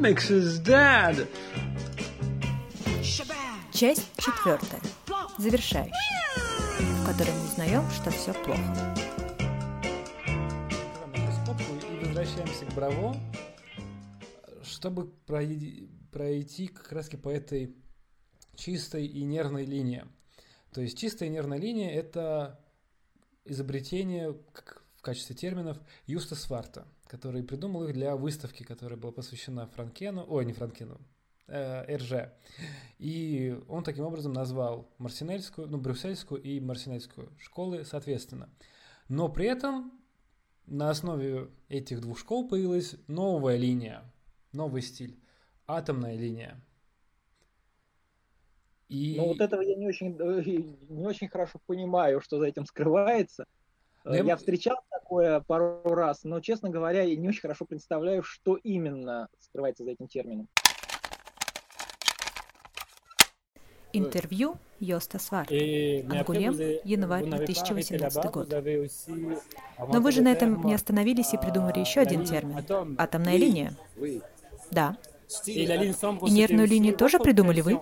comics is dead. Часть четвертая. Завершающая. В которой мы узнаем, что все плохо. И возвращаемся к Браво, чтобы пройти, пройти как раз по этой чистой и нервной линии. То есть чистая и нервная линия – это изобретение, как в качестве терминов, Юста Сварта, который придумал их для выставки, которая была посвящена Франкену, ой, не Франкену, э, РЖ. И он таким образом назвал Марсинельскую, ну, Брюссельскую и Марсинельскую школы соответственно. Но при этом на основе этих двух школ появилась новая линия, новый стиль, атомная линия. И... Но вот этого я не очень, э, не очень хорошо понимаю, что за этим скрывается. Я... я встречал такое пару раз, но, честно говоря, я не очень хорошо представляю, что именно скрывается за этим термином. Интервью Йоста Сварт. Ангулем, январь 2018 год. Но вы же на этом не остановились и придумали еще один термин – атомная линия. Да. И нервную линию тоже придумали вы?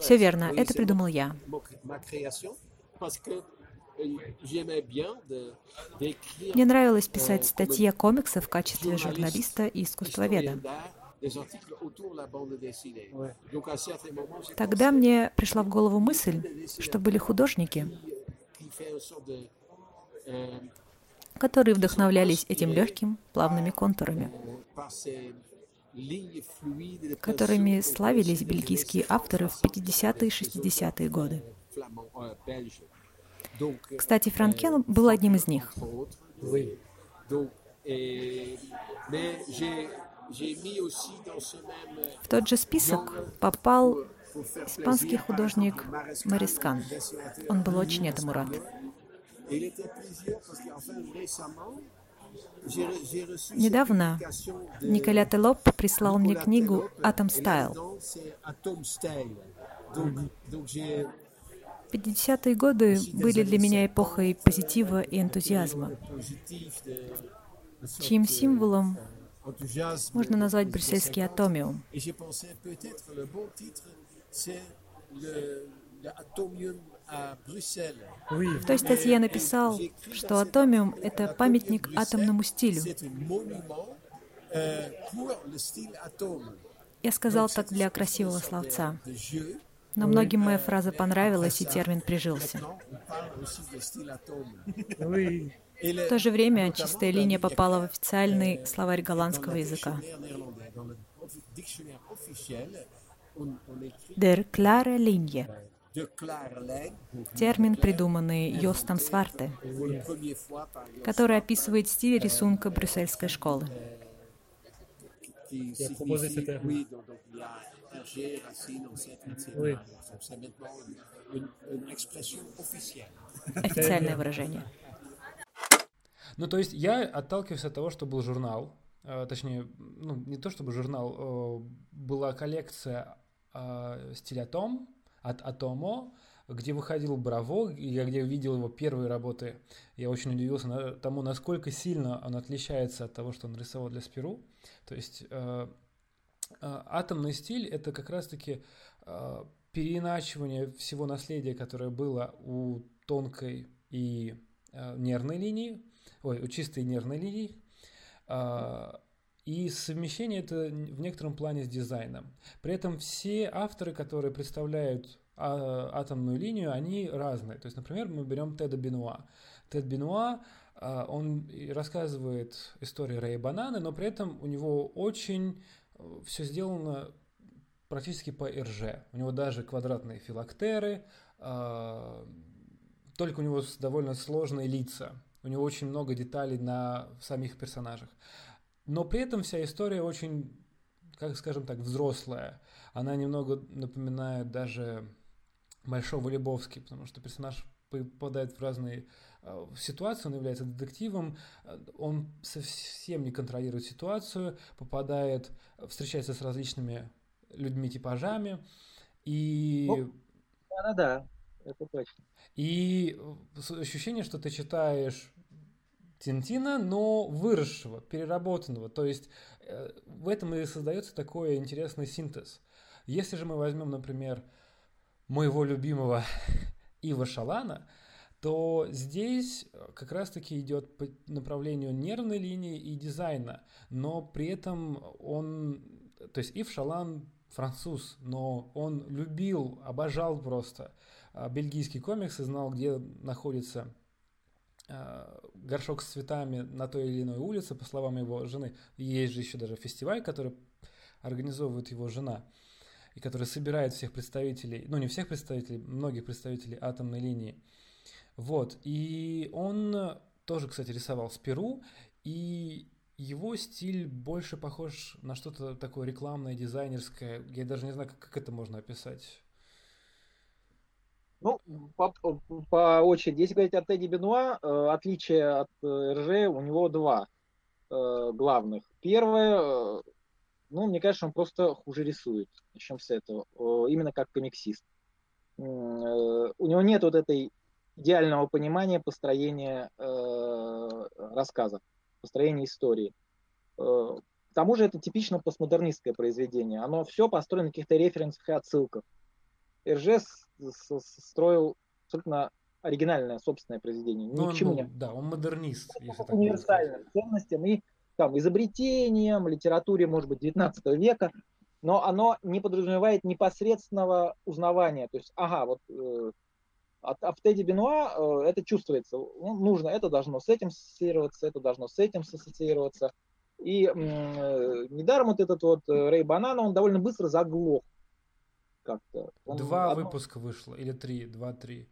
Все верно, это придумал я. Мне нравилось писать статьи о комиксах в качестве журналиста и искусствоведа. Тогда мне пришла в голову мысль, что были художники, которые вдохновлялись этим легким, плавными контурами, которыми славились бельгийские авторы в 50-е и 60-е годы. Кстати, Франкен был одним из них. В тот же список попал испанский художник Марискан. Он был очень этому рад. Недавно Николя Телоп прислал мне книгу «Атом Стайл». 50-е годы были для меня эпохой позитива и энтузиазма, чьим символом можно назвать брюссельский атомиум. В той статье я написал, что атомиум — это памятник атомному стилю. Я сказал так для красивого словца. Но многим моя фраза понравилась, и термин прижился. В то же время чистая линия попала в официальный словарь голландского языка. Der klare Linie. Термин, придуманный Йостом Сварте, который описывает стиль рисунка брюссельской школы. Официальное выражение. Ну, то есть я отталкиваюсь от того, что был журнал, э, точнее, ну, не то чтобы журнал, э, была коллекция э, стиля Том от Атомо, где выходил Браво, и я где видел его первые работы, я очень удивился на, тому, насколько сильно он отличается от того, что он рисовал для Спиру. То есть э, атомный стиль — это как раз-таки э, переиначивание всего наследия, которое было у тонкой и э, нервной линии, ой, у чистой нервной линии, и совмещение это в некотором плане с дизайном. При этом все авторы, которые представляют а, атомную линию, они разные. То есть, например, мы берем Теда Бенуа. Тед Бенуа, он рассказывает историю Рэя Бананы, но при этом у него очень э, все сделано практически по РЖ. У него даже квадратные филактеры, только у него довольно сложные лица. У него очень много деталей на самих персонажах. Но при этом вся история очень, как скажем так, взрослая. Она немного напоминает даже Большого Лебовски, потому что персонаж попадает в разные э, ситуации, он является детективом, он совсем не контролирует ситуацию, попадает, встречается с различными людьми-типажами, и... Ну, да-да-да, это точно. И ощущение, что ты читаешь Тинтина, но выросшего, переработанного. То есть э, в этом и создается такой интересный синтез. Если же мы возьмем, например, моего любимого Ива Шалана, то здесь как раз-таки идет по направлению нервной линии и дизайна, но при этом он, то есть Ив Шалан француз, но он любил, обожал просто а, бельгийский комикс и знал, где находится а, горшок с цветами на той или иной улице, по словам его жены. Есть же еще даже фестиваль, который организовывает его жена и который собирает всех представителей, ну не всех представителей, многих представителей атомной линии. Вот, и он тоже, кстати, рисовал с Перу, и его стиль больше похож на что-то такое рекламное, дизайнерское. Я даже не знаю, как, это можно описать. Ну, по, по очереди. Если говорить о Тедди Бенуа, э, отличие от э, РЖ у него два э, главных. Первое, э, ну, мне кажется, он просто хуже рисует. Начнем с этого. Э, именно как комиксист. Э, у него нет вот этой идеального понимания построения э, рассказа построения истории. Э, к тому же это типично постмодернистское произведение. Оно все построено на каких-то референсах и отсылках. РЖ строил абсолютно оригинальное собственное произведение. Ни ну, к чему ну, не... Да, он модернист. Если универсальным ценностям и там, изобретениям, литературе, может быть, 19 века, но оно не подразумевает непосредственного узнавания. То есть, ага, вот э, а, а в Тедди Бенуа э, это чувствуется. Ну, нужно, это должно с этим ассоциироваться, это должно с этим ассоциироваться. И э, недаром вот этот вот э, Рэй Банана, он довольно быстро заглох. Как-то. Он два одно... выпуска вышло, или три, два-три.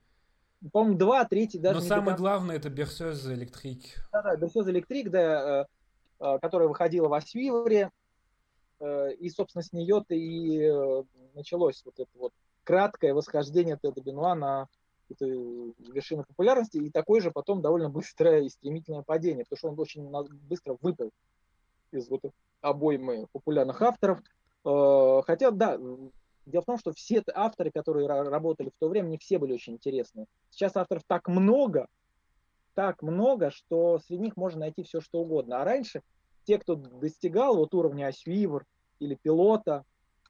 По-моему, два, третий даже. Но самое до... главное это Берсёз Электрик. Да, да, Берсёз Электрик, да, э, э, которая выходила в Освивре. Э, и, собственно, с нее-то и э, началось вот это вот краткое восхождение Теда Бенуа на вершина популярности, и такое же потом довольно быстрое и стремительное падение, потому что он очень быстро выпал из вот обоймы популярных авторов. Э, хотя, да, дело в том, что все авторы, которые работали в то время, не все были очень интересны. Сейчас авторов так много, так много, что среди них можно найти все, что угодно. А раньше те, кто достигал вот уровня Освивер или пилота,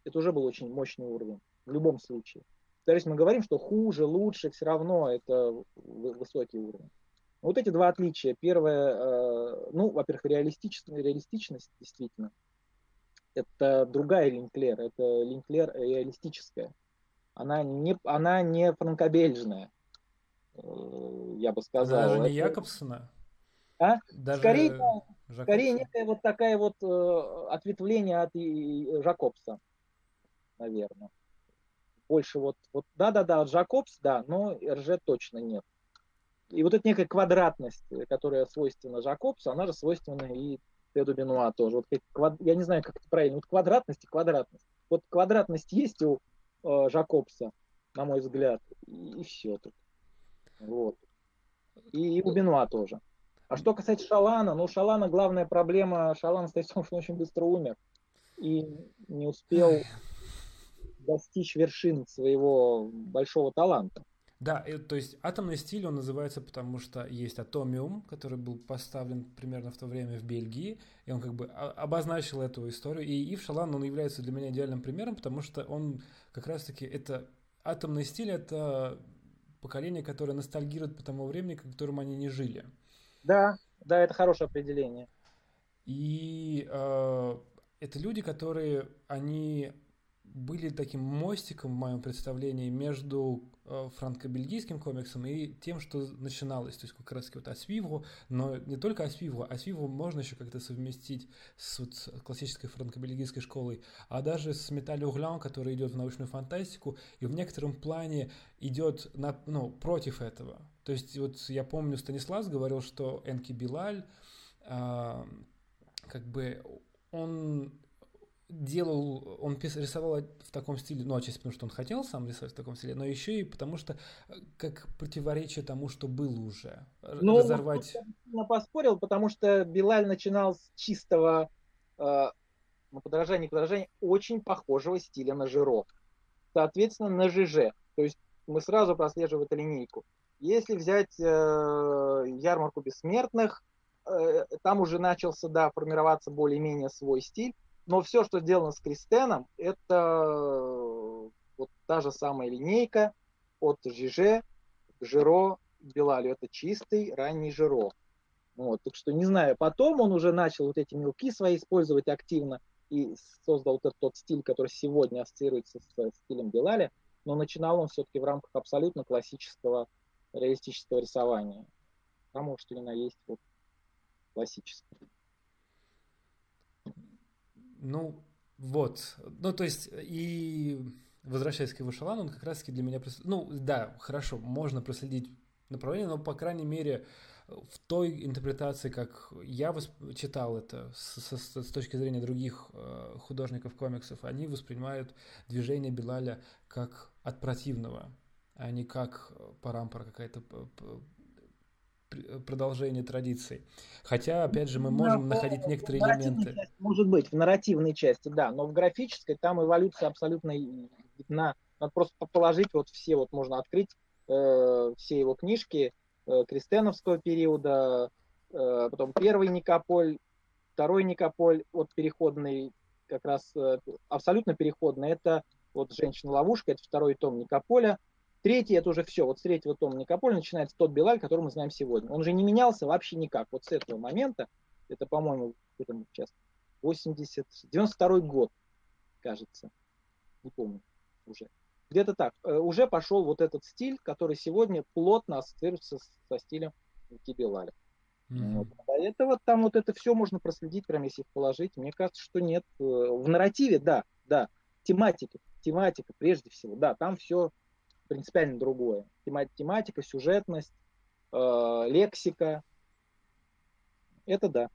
это уже был очень мощный уровень в любом случае. То есть мы говорим, что хуже, лучше, все равно это высокий уровень. Вот эти два отличия. Первое, э, ну, во-первых, реалистичность, реалистичность действительно. Это другая Линклер, это Линклер реалистическая. Она не, она не франкобельжная, э, я бы сказал. Даже не Якобсона? А? Даже скорее, скорее некое вот такая вот э, ответвление от Жакобса, наверное больше вот, вот да-да-да, Джакобс, да, но РЖ точно нет. И вот эта некая квадратность, которая свойственна Жакобсу, она же свойственна и Теду Бенуа тоже. Вот. Я не знаю, как это правильно. Вот квадратность и квадратность. Вот квадратность есть у э, Жакобса, на мой взгляд, и, и все тут. Вот. И, и у Бенуа тоже. А что касается Шалана, ну, Шалана главная проблема, Шалан стоит в том, что он очень быстро умер и не успел достичь вершин своего большого таланта. Да, и, то есть атомный стиль он называется, потому что есть Атомиум, который был поставлен примерно в то время в Бельгии, и он как бы обозначил эту историю. И Ив Шалан, он является для меня идеальным примером, потому что он как раз-таки это атомный стиль, это поколение, которое ностальгирует по тому времени, в котором они не жили. Да, да, это хорошее определение. И э, это люди, которые они были таким мостиком в моем представлении между э, франко-бельгийским комиксом и тем, что начиналось. То есть как раз вот Асвиву, но не только Асвиву. Асвиву можно еще как-то совместить с, вот, с классической франко-бельгийской школой, а даже с Металли Углян, который идет в научную фантастику и в некотором плане идет на, ну, против этого. То есть вот я помню, Станислав говорил, что Энки Билаль э, как бы он делал, он рисовал в таком стиле, ну, отчасти потому, что он хотел сам рисовать в таком стиле, но еще и потому, что э, как противоречие тому, что было уже. Ну, разорвать... Я поспорил, потому что Билаль начинал с чистого, э, ну, подражания, подражания, очень похожего стиля на Жиро. Соответственно, на ЖЖ. То есть мы сразу прослеживаем эту линейку. Если взять э, ярмарку бессмертных, э, там уже начался, да, формироваться более-менее свой стиль, но все, что сделано с Кристеном, это вот та же самая линейка от Жиже к Жиро Белалю. Это чистый ранний Жиро. Вот, так что не знаю, потом он уже начал вот эти мелки свои использовать активно и создал этот тот стиль, который сегодня ассоциируется с стилем Белаля, но начинал он все-таки в рамках абсолютно классического реалистического рисования. Потому что именно есть вот классическое. Ну, вот. Ну, то есть, и возвращаясь к его шалану, он как раз-таки для меня... Ну, да, хорошо, можно проследить направление, но, по крайней мере, в той интерпретации, как я восп- читал это с, с, с точки зрения других э, художников комиксов, они воспринимают движение Белаля как от противного, а не как парампора какая-то продолжение традиций. Хотя, опять же, мы можем на, находить некоторые элементы. Части, может быть, в нарративной части, да, но в графической там эволюция абсолютно видна. Надо просто положить вот все, вот можно открыть э, все его книжки э, крестеновского периода, э, потом первый Никополь, второй Никополь, вот переходный, как раз э, абсолютно переходный, это вот «Женщина-ловушка», это второй том Никополя, Третий это уже все. Вот с третьего тома Никополя начинается тот Белаль, который мы знаем сегодня. Он же не менялся вообще никак. Вот с этого момента, это, по-моему, это сейчас 80, 92 год, кажется. Не помню уже. Где-то так. Э, уже пошел вот этот стиль, который сегодня плотно ассоциируется со стилем Белаля. Mm-hmm. Вот. До этого там вот это все можно проследить, прям если положить. Мне кажется, что нет. Э, в нарративе, да, да. Тематика, тематика прежде всего, да, там все принципиально другое. Тематика, сюжетность, э, лексика. Это да.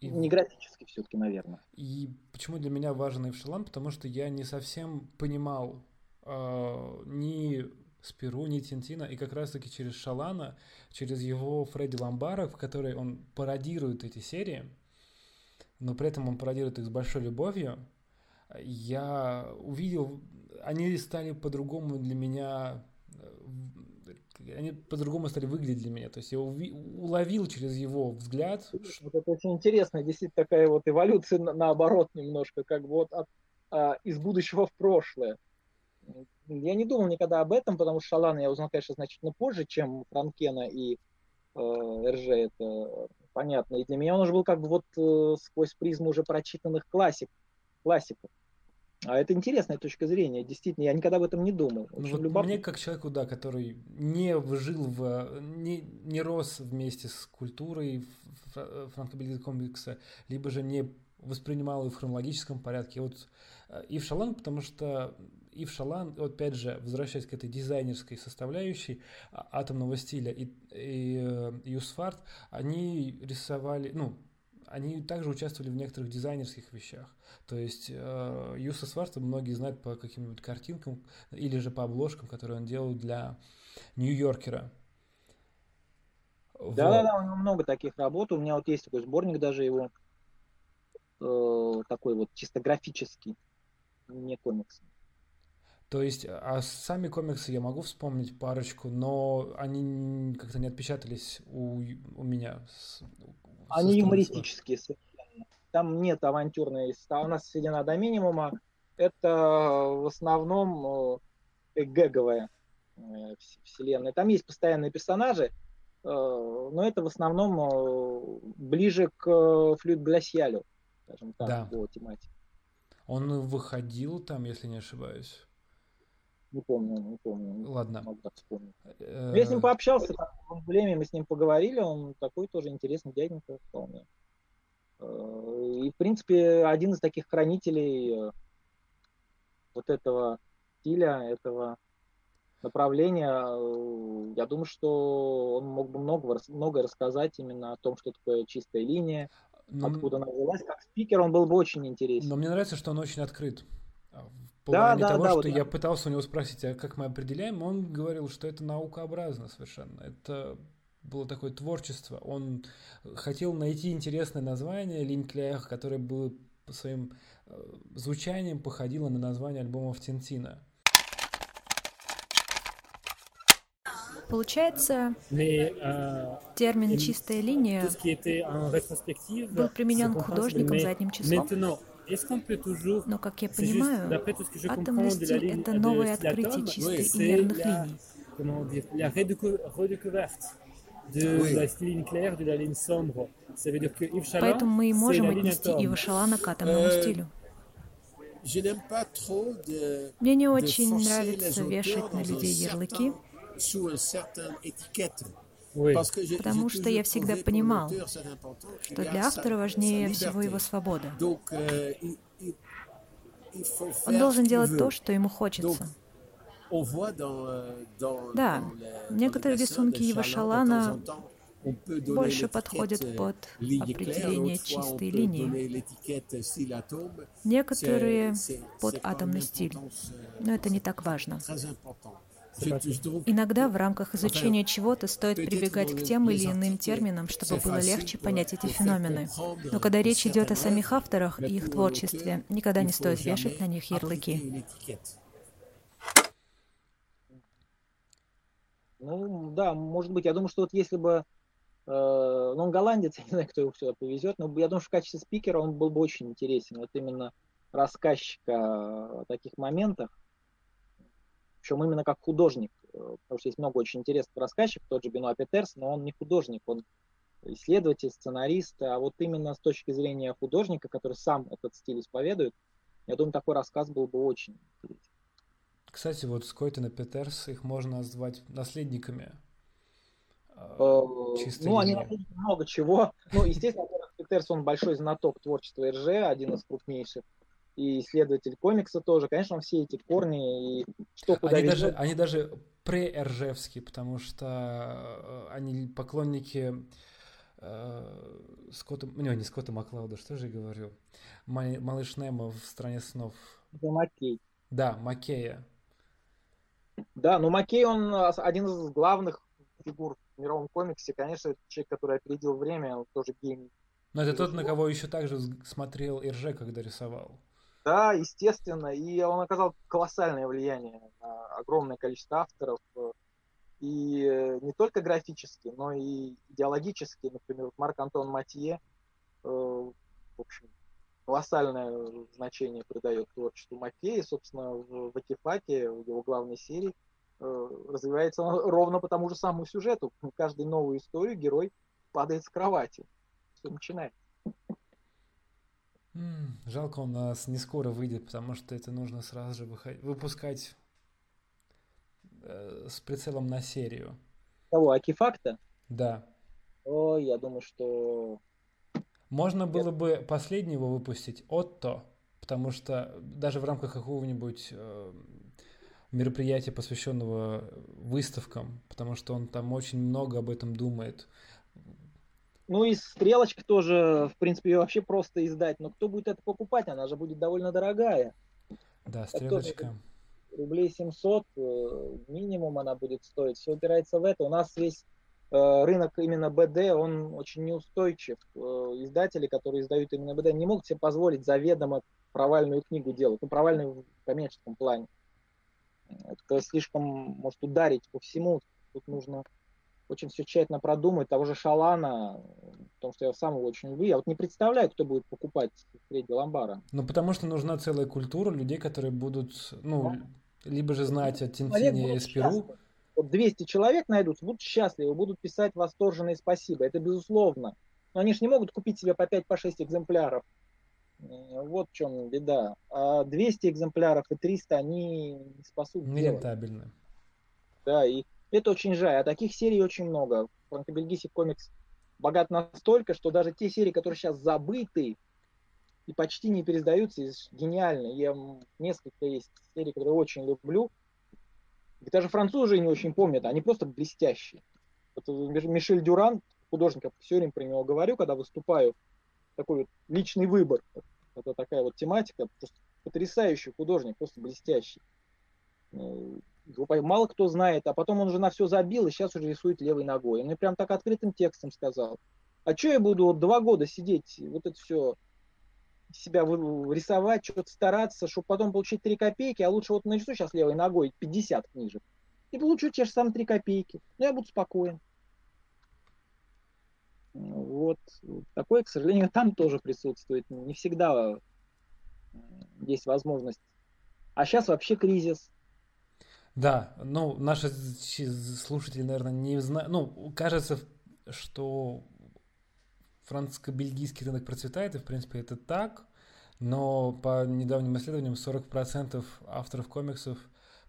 И... Не графически все-таки, наверное. И почему для меня важен Эвшелан? Потому что я не совсем понимал э, ни Спиру, ни Тинтина, и как раз-таки через Шалана, через его Фредди Ламбара, в которой он пародирует эти серии, но при этом он пародирует их с большой любовью, я увидел они стали по-другому для меня э, они по-другому стали выглядеть для меня. То есть я уловил через его взгляд. Вот это очень интересно, действительно такая вот эволюция наоборот немножко, как вот от, а, из будущего в прошлое. Я не думал никогда об этом, потому что Шалана я узнал, конечно, значительно позже, чем Франкена и э, РЖ, это понятно. И для меня он уже был как бы вот э, сквозь призму уже прочитанных классик, классиков. А это интересная точка зрения, действительно, я никогда об этом не думал. Ну, вот любопытно. Мне как человеку, да, который не жил в, не, не рос вместе с культурой франко комикса, либо же не воспринимал его в хронологическом порядке. Вот э, Ив Шалан, потому что Ив Шалан, опять же, возвращаясь к этой дизайнерской составляющей а, атомного стиля, и, и э, Юсфарт, они рисовали, ну, они также участвовали в некоторых дизайнерских вещах. То есть э, Юса Сварца многие знают по каким-нибудь картинкам или же по обложкам, которые он делал для Нью-Йоркера. Вот. у него много таких работ. У меня вот есть такой сборник даже его, э, такой вот чисто графический, не комикс. То есть, а сами комиксы я могу вспомнить парочку, но они как-то не отпечатались у, у меня. С, они юмористические совершенно. Там нет авантюрной. У нас сведена до минимума. Это в основном э, гэговая э, вселенная. Там есть постоянные персонажи, э, но это в основном ближе к флюид Гласьялю, скажем так, да. по тематике. Он выходил там, если не ошибаюсь. Не помню, не помню. Ладно. Могу так вспомнить. Э, я с ним пообщался, в время мы с ним поговорили, он такой тоже интересный дяденька вполне. Э, и, в принципе, один из таких хранителей э, вот этого стиля, этого направления, я думаю, что он мог бы много, многое рассказать именно о том, что такое чистая линия, но... откуда она взялась. Как спикер он был бы очень интересен. Но мне нравится, что он очень открыт плане да, того, да, что вот, я да. пытался у него спросить, а как мы определяем, он говорил, что это наукообразно совершенно. Это было такое творчество. Он хотел найти интересное название Линклях, которое было по своим э, звучанием походило на название альбомов Тинтина. Получается, термин «чистая линия» был применен к художникам задним числом. Но, как я понимаю, атомный стиль — это новое открытие чистой и мерных линий. Поэтому мы и можем отнести Ива Шалана к атомному стилю. Мне не очень нравится вешать на людей ярлыки, потому что я всегда понимал, что для автора важнее всего его свобода. Euh, Он должен делать то, что ему хочется. Euh, да, некоторые рисунки Ива Шалана больше подходят под определение чистой линии. Некоторые под атомный стиль, но это не так важно. Иногда в рамках изучения чего-то стоит прибегать к тем или иным терминам, чтобы было легче понять эти феномены. Но когда речь идет о самих авторах и их творчестве, никогда не стоит вешать на них ярлыки. Ну, да, может быть. Я думаю, что вот если бы Э, ну, он голландец, я не знаю, кто его сюда повезет, но я думаю, что в качестве спикера он был бы очень интересен. Вот именно рассказчика о таких моментах, причем именно как художник, э, потому что есть много очень интересных рассказчиков, тот же Бенуа Петерс, но он не художник, он исследователь, сценарист, а вот именно с точки зрения художника, который сам этот стиль исповедует, я думаю, такой рассказ был бы очень интересен. Кстати, вот Скойтен и Петерс, их можно назвать наследниками Э, ну, они много чего. Ну, естественно, Петерс, он большой знаток творчества РЖ, один из крупнейших и исследователь комикса тоже. Конечно, он все эти корни и что куда они даже, они даже пре-ржевские, потому что э, они поклонники э, Скотта, не, не Скотта Маклауда, что же я говорю? Малыш Немо в «Стране снов». Это Маккей. Да, Маккея. Да, ну Маккей, он один из главных фигур в мировом комиксе, конечно, человек, который опередил время, он тоже гений. Но это тот, на кого еще также смотрел Ирже, когда рисовал. Да, естественно, и он оказал колоссальное влияние на огромное количество авторов, и не только графически, но и идеологически, например, Марк Антон Матье, э, в общем, колоссальное значение придает творчеству Маккея, собственно, в Ватифаке, в его главной серии, Э, развивается ровно по тому же самому сюжету. Каждую новую историю герой падает с кровати. Все начинается. Жалко, он у нас не скоро выйдет, потому что это нужно сразу же выпускать э, с прицелом на серию. Кого, Акифакта? Да. Ой, я думаю, что... Можно было бы последнего выпустить, Отто, потому что даже в рамках какого-нибудь э, мероприятия, посвященного выставкам, потому что он там очень много об этом думает. Ну и стрелочка тоже, в принципе, ее вообще просто издать. Но кто будет это покупать? Она же будет довольно дорогая. Да, стрелочка. Рублей 700 э, минимум она будет стоить. Все упирается в это. У нас весь э, рынок именно БД, он очень неустойчив. Э, издатели, которые издают именно БД, не могут себе позволить заведомо провальную книгу делать. Ну, провальную в коммерческом плане. Это слишком может ударить по всему. Тут нужно очень все тщательно продумать. Того же Шалана, потому что я сам его очень люблю. Я вот не представляю, кто будет покупать Фредди Ламбара. Ну, потому что нужна целая культура людей, которые будут, ну, да. либо же знать о Тинтине и Эспиру. Вот 200 человек найдутся, будут счастливы, будут писать восторженные спасибо. Это безусловно. Но они же не могут купить себе по 5-6 по экземпляров вот в чем беда. А 200 экземпляров и 300, они не спасут. Нерентабельны. Да, и это очень жаль. А таких серий очень много. Франко-бельгийский комикс богат настолько, что даже те серии, которые сейчас забыты и почти не пересдаются, гениальны. Я несколько есть серий, которые очень люблю. И даже французы не очень помнят, они просто блестящие. Вот Мишель Дюран, художник, я все время про него говорю, когда выступаю, такой вот личный выбор. Это такая вот тематика, просто потрясающий художник, просто блестящий. Ну, мало кто знает, а потом он уже на все забил и сейчас уже рисует левой ногой. Он мне прям так открытым текстом сказал. А что я буду вот два года сидеть, вот это все себя рисовать, что-то стараться, чтобы потом получить 3 копейки, а лучше вот нарисую сейчас левой ногой 50 книжек. и получу те же самые 3 копейки. Но я буду спокоен. Вот такое, к сожалению, там тоже присутствует. Не всегда есть возможность. А сейчас вообще кризис. Да, ну, наши слушатели, наверное, не знают. Ну, кажется, что французско-бельгийский рынок процветает, и, в принципе, это так. Но по недавним исследованиям 40% авторов комиксов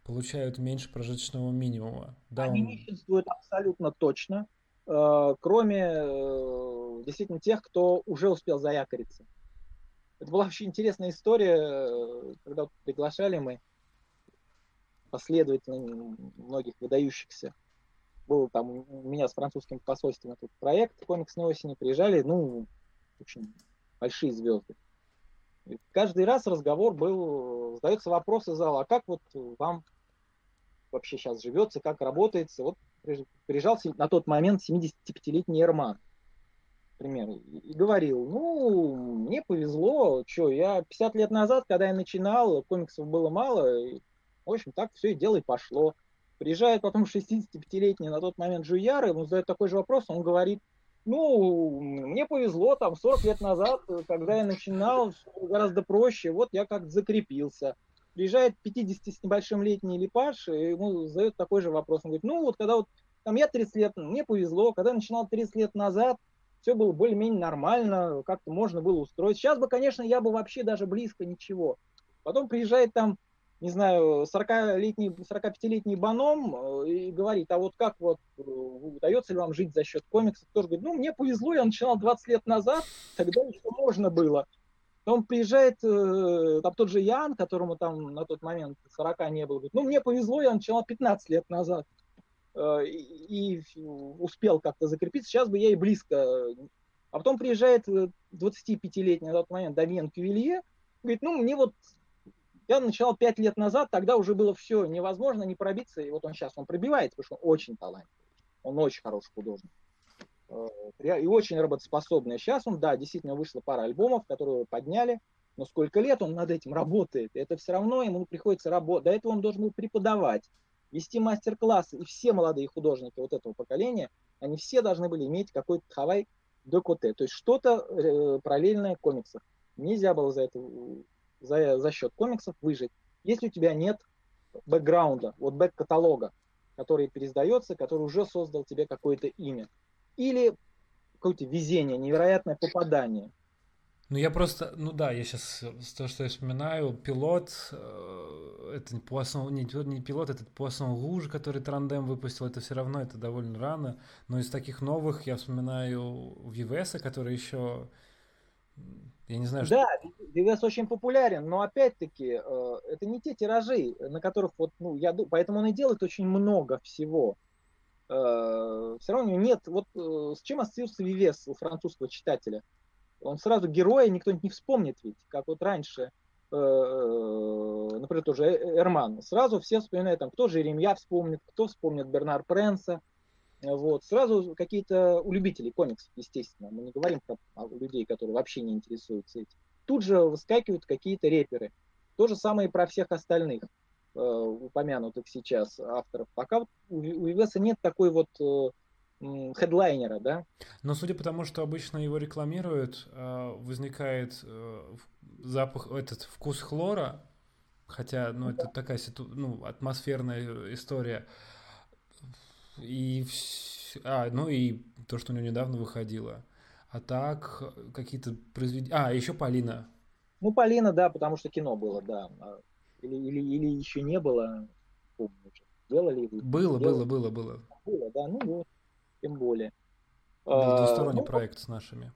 получают меньше прожиточного минимума. Да, Они он... меньшинствуют абсолютно точно, э, кроме э, действительно тех, кто уже успел заякориться. Это была вообще интересная история, э, когда приглашали мы последовательно многих выдающихся. Был там у меня с французским посольством этот проект «Комикс осени». Приезжали, ну, очень большие звезды. И каждый раз разговор был, задается вопрос из зала, а как вот вам вообще сейчас живется, как работается? Вот приезжал на тот момент 75-летний Эрман, например, и говорил, ну, мне повезло, что я 50 лет назад, когда я начинал, комиксов было мало, в общем, так все и дело и пошло. Приезжает потом 65-летний на тот момент Жуяр, ему задают такой же вопрос, он говорит, ну, мне повезло, там, 40 лет назад, когда я начинал, гораздо проще, вот я как-то закрепился. Приезжает 50 с небольшим летний Липаш, и ему задают такой же вопрос. Он говорит, ну, вот когда вот, там, я 30 лет, мне повезло, когда я начинал 30 лет назад, все было более-менее нормально, как-то можно было устроить. Сейчас бы, конечно, я бы вообще даже близко ничего. Потом приезжает там не знаю, 40-летний, 45-летний Баном э, и говорит, а вот как вот, э, удается ли вам жить за счет комиксов? Тоже говорит, ну, мне повезло, я начинал 20 лет назад, тогда еще можно было. Он приезжает, э, там тот же Ян, которому там на тот момент 40 не было, говорит, ну, мне повезло, я начинал 15 лет назад и, и успел как-то закрепиться, сейчас бы я и близко. А потом приезжает 25-летний на тот момент Дамьен Кювелье, говорит, ну, мне вот я начинал пять лет назад, тогда уже было все невозможно не пробиться, и вот он сейчас, он пробивает, потому что он очень талантливый, он очень хороший художник э, и очень работоспособный. Сейчас он, да, действительно вышла пара альбомов, которые его подняли, но сколько лет он над этим работает, это все равно ему приходится работать. До этого он должен был преподавать, вести мастер-классы, и все молодые художники вот этого поколения, они все должны были иметь какой-то хавай докоте, то есть что-то э, параллельное комиксов. Нельзя было за это за, за счет комиксов выжить, если у тебя нет бэкграунда, вот бэк-каталога, который пересдается, который уже создал тебе какое-то имя. Или какое-то везение, невероятное попадание. Ну, я просто, ну да, я сейчас, то, что я вспоминаю, пилот, э, это Пуассон, не, не пилот, это Пуассон Луж, который Трандем выпустил, это все равно, это довольно рано, но из таких новых я вспоминаю Вивеса, который еще я не знаю, да, что... DVS очень популярен, но опять-таки э, это не те тиражи, на которых вот, ну, я думаю, поэтому он и делает очень много всего. Э, все равно нет, вот э, с чем ассоциируется Вивес у французского читателя? Он сразу героя никто не вспомнит ведь, как вот раньше, например, тоже Эрман. Сразу все вспоминают, там, кто Жеремья вспомнит, кто вспомнит Бернар Пренса, вот, сразу какие-то у любителей комиксов, естественно, мы не говорим про людей, которые вообще не интересуются этим. Тут же выскакивают какие-то реперы. То же самое и про всех остальных э, упомянутых сейчас авторов. Пока вот у, у Ивеса нет такой вот э, хедлайнера, да? Но судя по тому, что обычно его рекламируют, э, возникает э, запах, этот вкус хлора, хотя, ну, это такая ситу, ну, атмосферная история. И а, ну и то, что у него недавно выходило. А так, какие-то произведения... А, еще Полина. Ну, Полина, да, потому что кино было, да. А, или, или, или еще не было, помню уже. Делали? Было, делали? было, было, было. Было, да, ну вот, тем более. Был а, двусторонний а, ну, проект с нашими.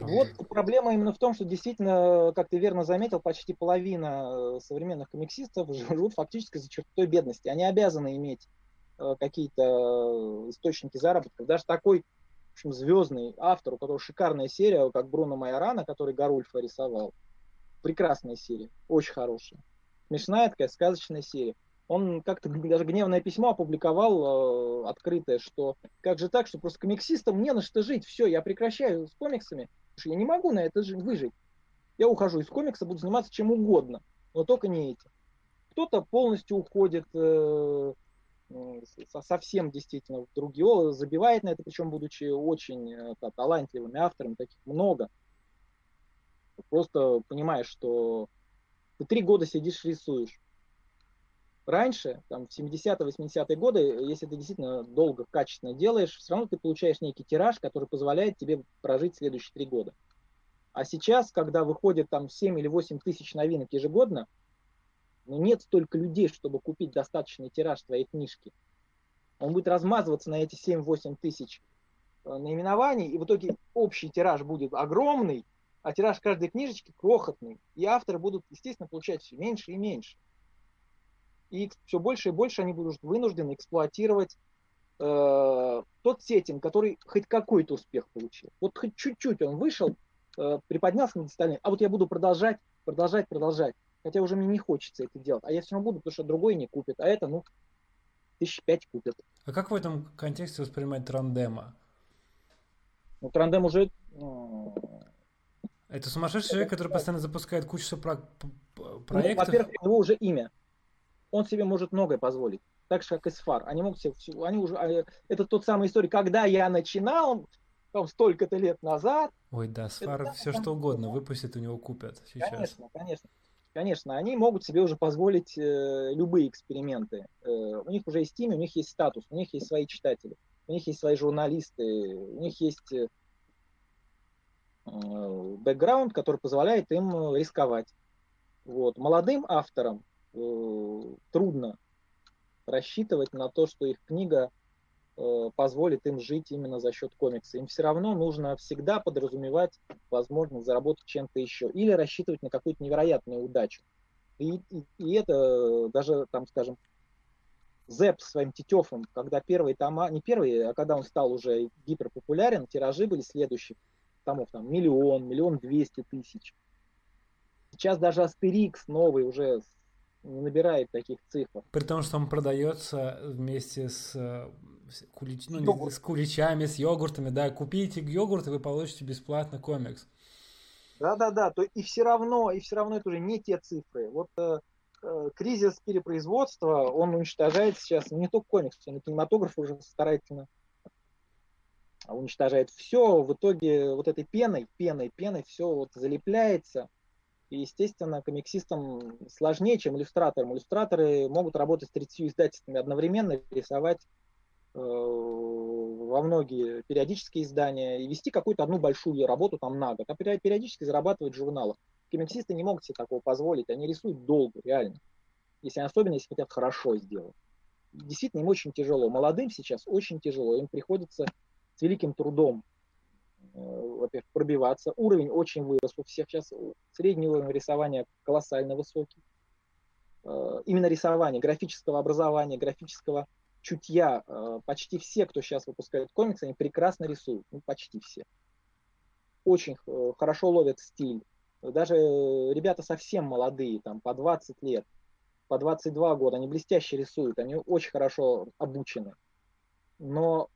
Вот проблема именно в том, что действительно, как ты верно заметил, почти половина э, современных комиксистов живут фактически за чертой бедности. Они обязаны иметь какие-то э, источники заработка. Даже такой в общем, звездный автор, у которого шикарная серия, как Бруно Майорана, который Гарульфа рисовал. Прекрасная серия, очень хорошая. Смешная такая сказочная серия. Он как-то даже гневное письмо опубликовал э, открытое, что как же так, что просто комиксистам не на что жить, все, я прекращаю с комиксами, я не могу на это выжить. Я ухожу из комикса, буду заниматься чем угодно, но только не этим. Кто-то полностью уходит э, совсем действительно в другие, забивает на это, причем будучи очень э, талантливыми авторами, таких много. Просто понимаешь, что ты три года сидишь, рисуешь. Раньше, там, в 70-е, 80-е годы, если ты действительно долго, качественно делаешь, все равно ты получаешь некий тираж, который позволяет тебе прожить следующие три года. А сейчас, когда выходит там 7 или 8 тысяч новинок ежегодно, но нет столько людей, чтобы купить достаточный тираж твоей книжки. Он будет размазываться на эти 7-8 тысяч э, наименований, и в итоге общий тираж будет огромный, а тираж каждой книжечки крохотный. И авторы будут, естественно, получать все меньше и меньше. И все больше и больше они будут вынуждены эксплуатировать э, тот сеттинг, который хоть какой-то успех получил. Вот хоть чуть-чуть он вышел, э, приподнялся над остальными, а вот я буду продолжать, продолжать, продолжать. Хотя уже мне не хочется это делать. А я все равно буду, потому что другой не купит. А это, ну, тысяч пять купят. А как в этом контексте воспринимать Трандема? Ну, Трандем уже... Это сумасшедший человек, который постоянно запускает кучу про- ну, проектов? Ну, во-первых, у него уже имя. Он себе может многое позволить. Так же, как и Сфар. Они могут себе... Они уже... А, это тот самый история. Когда я начинал, там столько-то лет назад... Ой, да, Сфар это, все там, что угодно выпустит, у него купят сейчас. Конечно, конечно. Конечно, они могут себе уже позволить э, любые эксперименты. Э, у них уже есть имя, у них есть статус, у них есть свои читатели, у них есть свои журналисты, у них есть э, бэкграунд, который позволяет им рисковать. Вот. Молодым авторам э, трудно рассчитывать на то, что их книга Э, позволит им жить именно за счет комикса. Им все равно нужно всегда подразумевать возможность заработать чем-то еще или рассчитывать на какую-то невероятную удачу. И, и, и это даже, там, скажем, Зэп своим Тетефом, когда первые тома, не первые, а когда он стал уже гиперпопулярен, тиражи были следующие томов, там, миллион, миллион двести тысяч. Сейчас даже Астерикс новый уже не набирает таких цифр. При том, что он продается вместе с кулич... ну, с куличами, с йогуртами, да, купите йогурт, и вы получите бесплатно комикс. Да-да-да, то и все равно, и все равно это уже не те цифры. Вот э, э, кризис перепроизводства, он уничтожает сейчас не только комикс, но и кинематограф уже старательно уничтожает все. В итоге вот этой пеной, пеной, пеной все вот залепляется. И, естественно, комиксистам сложнее, чем иллюстраторам. Иллюстраторы могут работать с 30 издательствами одновременно, рисовать во многие периодические издания и вести какую-то одну большую работу там на год, а периодически зарабатывать в журналах. Комиксисты не могут себе такого позволить, они рисуют долго, реально. Если особенно, если хотят хорошо сделать. Действительно, им очень тяжело. Молодым сейчас очень тяжело. Им приходится с великим трудом э, во-первых, пробиваться. Уровень очень вырос у всех сейчас. Средний уровень рисования колоссально высокий. Э, именно рисование, графического образования, графического чутья. Э, почти все, кто сейчас выпускает комиксы, они прекрасно рисуют. Ну, почти все. Очень э, хорошо ловят стиль. Даже ребята совсем молодые, там, по 20 лет, по 22 года, они блестяще рисуют, они очень хорошо обучены. Но,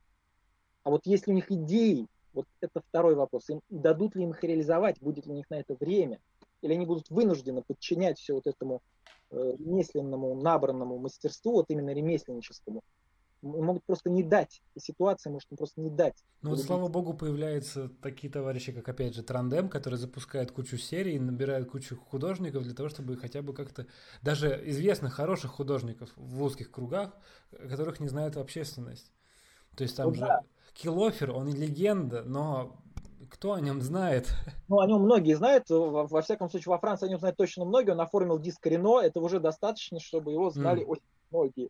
а вот если у них идеи, вот это второй вопрос, им дадут ли им их реализовать, будет ли у них на это время, или они будут вынуждены подчинять все вот этому э, ремесленному, набранному мастерству, вот именно ремесленническому, могут просто не дать. И ситуация может им просто не дать. Ну вот, слава богу, появляются такие товарищи, как, опять же, Трандем, которые запускают кучу серий, набирают кучу художников для того, чтобы хотя бы как-то... Даже известных, хороших художников в узких кругах, которых не знает общественность. То есть там ну, же да. Килофер, он легенда, но кто о нем знает? Ну, о нем многие знают. Во, во всяком случае, во Франции о нем знают точно многие. Он оформил диск Рено. Это уже достаточно, чтобы его знали mm. очень многие.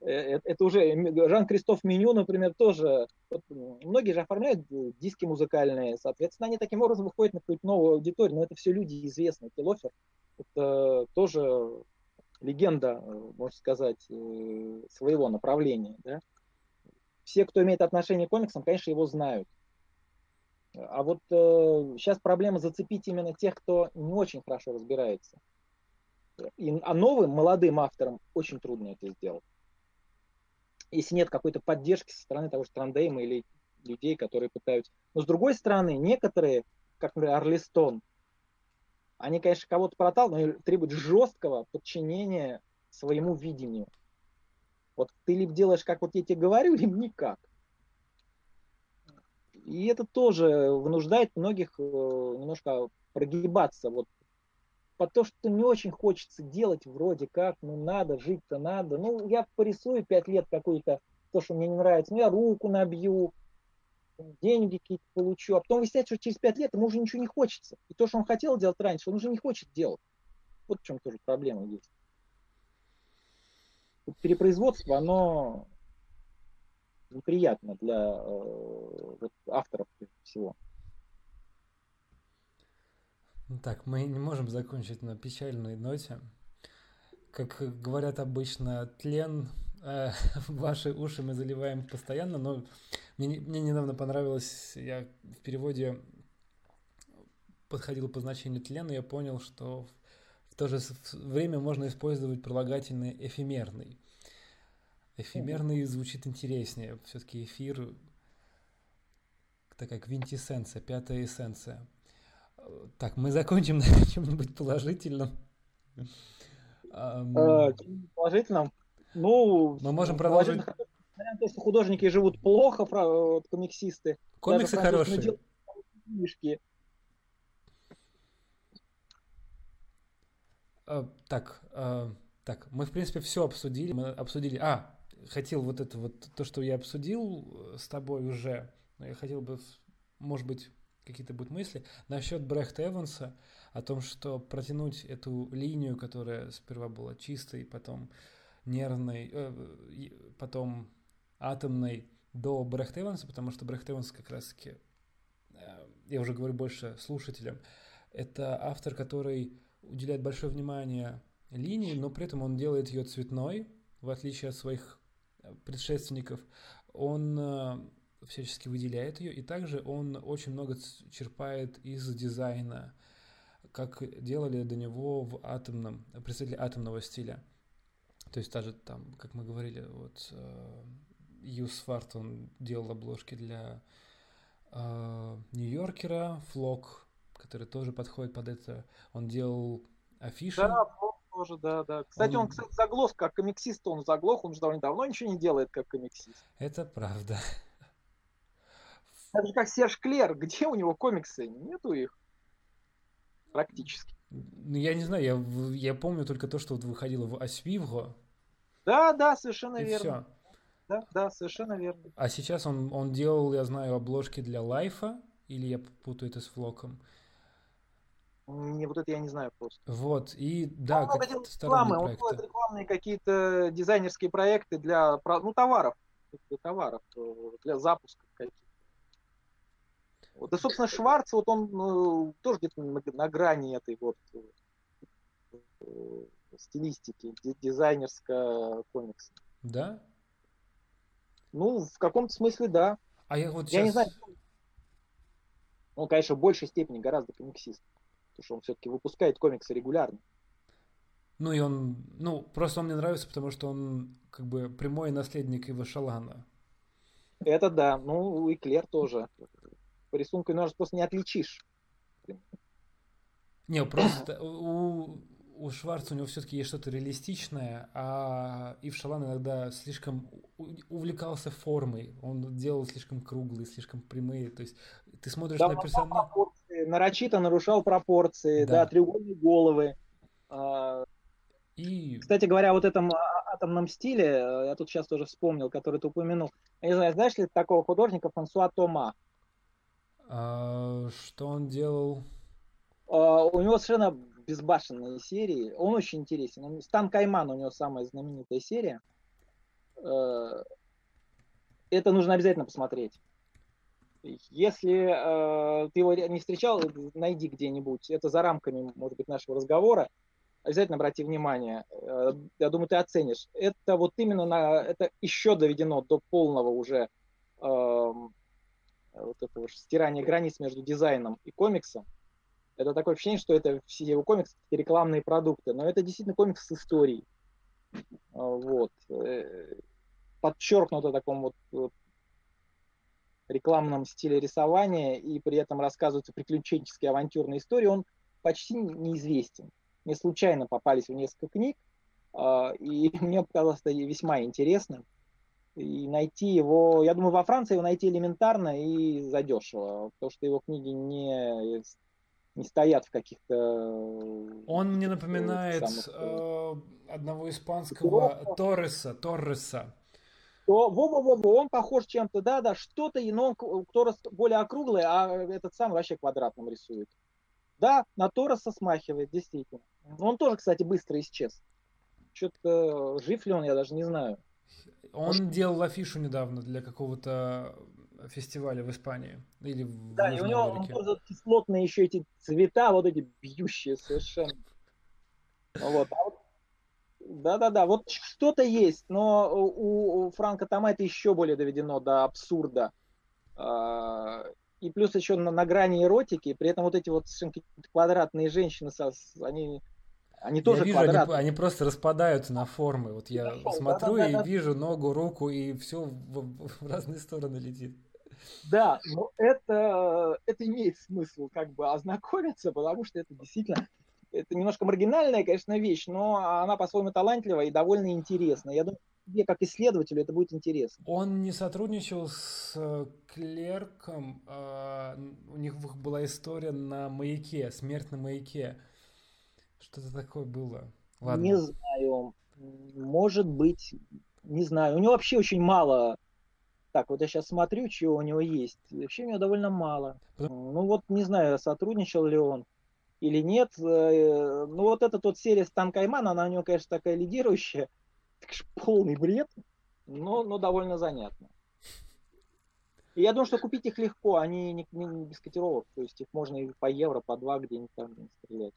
Э, э, это уже Жан-Кристоф Меню, например, тоже. Вот, многие же оформляют диски музыкальные, соответственно, они таким образом выходят на какую-то новую аудиторию, но это все люди известные. Килофер это тоже легенда, можно сказать, э, своего направления. Да? Все, кто имеет отношение к комиксам, конечно, его знают. А вот э, сейчас проблема зацепить именно тех, кто не очень хорошо разбирается. И, а новым, молодым авторам очень трудно это сделать если нет какой-то поддержки со стороны того же Трандейма или людей, которые пытаются. Но с другой стороны, некоторые, как, например, Арлистон, они, конечно, кого-то проталкивают, но требуют жесткого подчинения своему видению. Вот ты либо делаешь, как вот я тебе говорю, либо никак. И это тоже вынуждает многих э, немножко прогибаться. Вот по то, что не очень хочется делать вроде как, ну надо, жить-то надо. Ну, я порисую пять лет какой-то, то, что мне не нравится, ну я руку набью, деньги какие-то получу, а потом выясняется, что через пять лет ему уже ничего не хочется. И то, что он хотел делать раньше, он уже не хочет делать. Вот в чем тоже проблема есть. Перепроизводство, оно неприятно для э, вот, авторов всего. Ну так, мы не можем закончить на печальной ноте. Как говорят обычно, тлен э, ваши уши мы заливаем постоянно, но мне, мне недавно понравилось, я в переводе подходил по значению тлена, я понял, что в то же время можно использовать прилагательный эфемерный. Эфемерный звучит интереснее. Все-таки эфир такая квинтэссенция, пятая эссенция. Так, мы закончим на чем-нибудь положительном. А, положительном? Ну, мы можем продолжить. То, что художники живут плохо, комиксисты. Комиксы хорошие. Книжки. А, так, а, так, мы в принципе все обсудили. Мы обсудили. А, хотел вот это вот то, что я обсудил с тобой уже. Но я хотел бы, может быть, какие-то будут мысли. Насчет Брехта Эванса, о том, что протянуть эту линию, которая сперва была чистой, потом нервной, э, потом атомной до Брехта Эванса, потому что Брехт Эванс как раз-таки, э, я уже говорю больше слушателям, это автор, который уделяет большое внимание линии, но при этом он делает ее цветной, в отличие от своих предшественников. Он э, всячески выделяет ее, и также он очень много черпает из дизайна, как делали до него в атомном, представители атомного стиля. То есть даже там, как мы говорили, вот Юс э, Фарт, он делал обложки для э, Нью-Йоркера, Флок, который тоже подходит под это. Он делал афиши. Да, Флок тоже, да, да. Кстати, он, он кстати, заглох, как комиксист он заглох, он же довольно давно ничего не делает, как комиксист. Это правда. Так же, как Серж Клер, где у него комиксы? Нету их практически. Ну, я не знаю, я, я помню только то, что вот выходило в Освивго. Да, да, совершенно и верно. Все. Да, да, совершенно верно. А сейчас он, он делал, я знаю, обложки для Лайфа, или я путаю это с Флоком? Не, вот это я не знаю просто. Вот, и да, он как рекламы, он делает рекламные какие-то дизайнерские проекты для, ну, товаров, для товаров, э, для запуска Да, собственно, Шварц, вот он ну, тоже где-то на, на грани этой вот э, стилистики, дизайнерского комикса. Да? Ну, в каком-то смысле, да. А я вот я сейчас... не знаю. Он, конечно, в большей степени гораздо комиксист. Потому что он все-таки выпускает комиксы регулярно. Ну и он, ну, просто он мне нравится, потому что он как бы прямой наследник Ива Шалана. Это да, ну и Клер тоже по рисунку раз просто не отличишь. Не, просто у, у Шварца у него все-таки есть что-то реалистичное, а Ив Шалан иногда слишком увлекался формой. Он делал слишком круглые, слишком прямые. То есть ты смотришь да, на персонажа... Нарочито нарушал пропорции, да, да треугольные головы. А, И... Кстати говоря, вот этом атомном стиле, э, я тут сейчас тоже вспомнил, который ты упомянул. Я не знаю, знаешь ли такого художника Франсуа Тома? А, что он делал? А, у него совершенно безбашенные серии. Он очень интересен. Стан Кайман у него самая знаменитая серия. Э, это нужно обязательно посмотреть. Если э, ты его не встречал, найди где-нибудь. Это за рамками, может быть, нашего разговора. Обязательно обрати внимание. Э, я думаю, ты оценишь. Это вот именно на, это еще доведено до полного уже эм, вот этого стирания границ между дизайном и комиксом, это такое ощущение, что это все его комиксы рекламные продукты, но это действительно комикс с историей. А, вот. Э, Подчеркнуто таком вот, рекламном стиле рисования, и при этом рассказываются приключенческие авантюрные истории, он почти неизвестен. Мне случайно попались в несколько книг, и мне показалось это весьма интересным. И найти его, я думаю, во Франции его найти элементарно и задешево, потому что его книги не, не стоят в каких-то... Он мне напоминает самых... э, одного испанского Торреса, Торреса. То, во, во, во, во, он похож чем-то, да, да, что-то, но он Торрес более округлый, а этот сам вообще квадратным рисует. Да, на Торреса смахивает, действительно. Он тоже, кстати, быстро исчез. Что-то жив ли он, я даже не знаю. Он Может... делал афишу недавно для какого-то фестиваля в Испании или в Да, Южной и у него Америке. он кислотные еще эти цвета, вот эти бьющие совершенно. Вот. А вот да-да-да, вот что-то есть, но у, у Франка Тома это еще более доведено до абсурда. А, и плюс еще на, на грани эротики, при этом вот эти вот квадратные женщины, они они тоже я вижу, они, они просто распадаются на формы. Вот я Хорошо, смотрю да, да, и да, вижу ногу, руку, и все в, в разные стороны летит. Да, но это, это имеет смысл как бы ознакомиться, потому что это действительно это немножко маргинальная, конечно, вещь, но она по-своему талантливая и довольно интересная. Я думаю, тебе как исследователю это будет интересно. Он не сотрудничал с э, клерком, а у них была история на маяке, смерть на маяке. Что-то такое было. Ладно. Не знаю. Может быть, не знаю. У него вообще очень мало. Так, вот я сейчас смотрю, чего у него есть. Вообще у него довольно мало. Ну вот не знаю, сотрудничал ли он или нет. Э, ну вот эта вот серия Стан Кайман, она у него, конечно, такая лидирующая. Так полный бред, но, но довольно занятно. И я думаю, что купить их легко, они не, не, не без котировок, то есть их можно и по евро, по два где-нибудь там стрелять.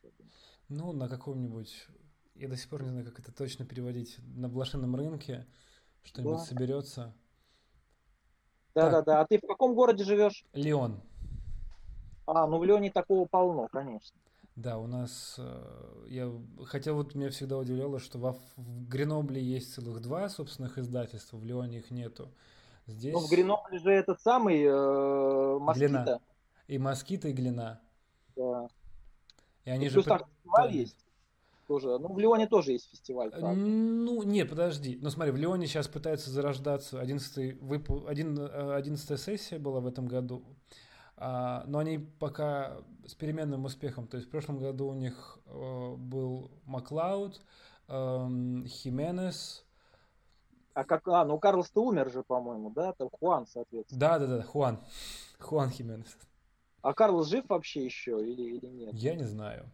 Ну, на каком-нибудь, я до сих пор не знаю, как это точно переводить, на блошином рынке что-нибудь да. соберется. Да-да-да, а ты в каком городе живешь? Леон. А, ну в Леоне такого полно, конечно. Да, у нас, э, я, хотя вот меня всегда удивляло, что во, в Гренобле есть целых два собственных издательства, в Леоне их нету. Здесь... Ну, в Гренобле же этот самый э, Москита. Глина. И Москита, и Глина. Да. И они и же... Плюс фестиваль есть. Тоже. Ну, в Лионе тоже есть фестиваль. Правда. Ну, не, подожди. Ну, смотри, в Лионе сейчас пытается зарождаться 11 выпу... 11 сессия была в этом году. А, но они пока с переменным успехом. То есть в прошлом году у них э, был Маклауд, э, Хименес. А как, а, ну Карлос-то умер же, по-моему, да? Там Хуан, соответственно. Да, да, да, Хуан. Хуан Хименес. А Карлос жив вообще еще или, или нет? Я не знаю.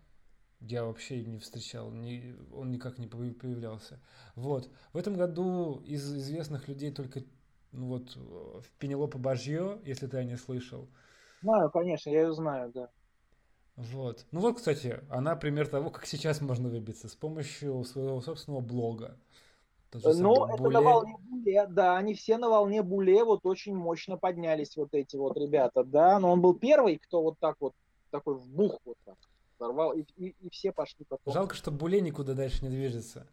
Я вообще не встречал, не, он никак не появлялся. Вот. В этом году из известных людей только ну вот в Пенелопа Бажье, если ты о ней слышал. Знаю, конечно, я ее знаю, да. Вот. Ну вот, кстати, она пример того, как сейчас можно выбиться с помощью своего собственного блога. Ну, это Буле. на волне Буле, да, они все на волне Буле вот очень мощно поднялись вот эти вот ребята, да, но он был первый, кто вот так вот, такой вбух вот так взорвал, и, и, и все пошли потом. Жалко, что Буле никуда дальше не движется.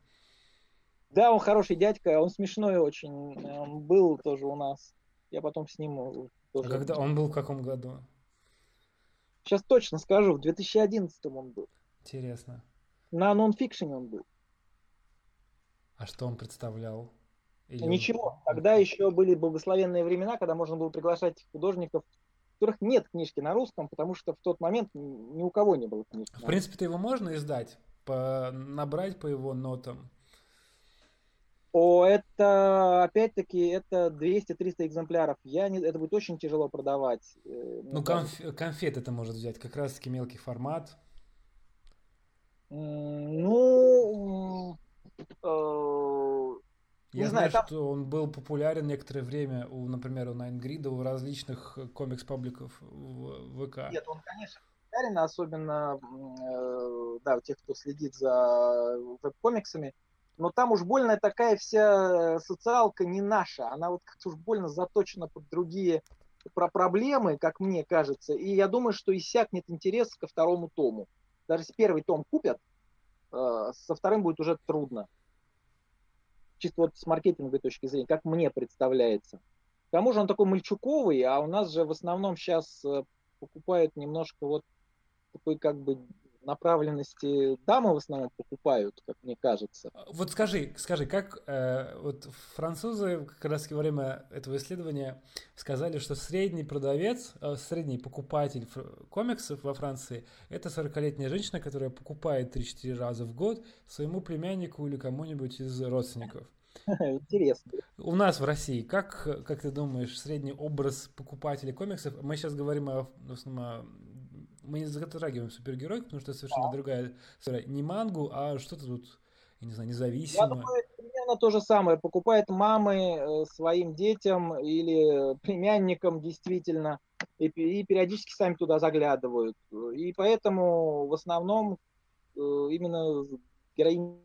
Да, он хороший дядька, он смешной очень, он был тоже у нас, я потом с ним тоже... А когда он был в каком году? Сейчас точно скажу, в 2011 он был. Интересно. На нонфикшене он был. А что он представлял? Или Ничего. Тогда еще были благословенные времена, когда можно было приглашать художников, у которых нет книжки на русском, потому что в тот момент ни у кого не было книжки. В принципе-то его можно издать, по... набрать по его нотам. О, это, опять-таки, это 200-300 экземпляров. Я не, это будет очень тяжело продавать. Э, ну, конф, конфет это может взять, как раз-таки мелкий формат. Ну, Я не знаю, там... что он был популярен некоторое время, у, например, у Найнгрида, у различных комикс-пабликов в ВК. Нет, он, конечно, популярен, особенно э, да, у тех, кто следит за веб-комиксами. Но там уж больно такая вся социалка не наша. Она вот как-то уж больно заточена под другие про проблемы, как мне кажется. И я думаю, что иссякнет интерес ко второму тому. Даже если первый том купят, Э, со вторым будет уже трудно. Чисто вот с маркетинговой точки зрения, как мне представляется. К тому же он такой мальчуковый, а у нас же в основном сейчас э, покупают немножко вот такой как бы направленности дамы в основном покупают, как мне кажется. А, вот скажи, скажи, как э, вот французы как раз во время этого исследования сказали, что средний продавец, э, средний покупатель комиксов во Франции это 40-летняя женщина, которая покупает 3-4 раза в год своему племяннику или кому-нибудь из родственников. Интересно. У нас в России, как, как ты думаешь, средний образ покупателей комиксов? Мы сейчас говорим о, в основном о мы не затрагиваем супергероик, потому что это совершенно другая история. Не мангу, а что-то тут, я не знаю, независимое. Я думаю, примерно то же самое. Покупает мамы э, своим детям или племянникам действительно, и, и периодически сами туда заглядывают. И поэтому в основном э, именно героини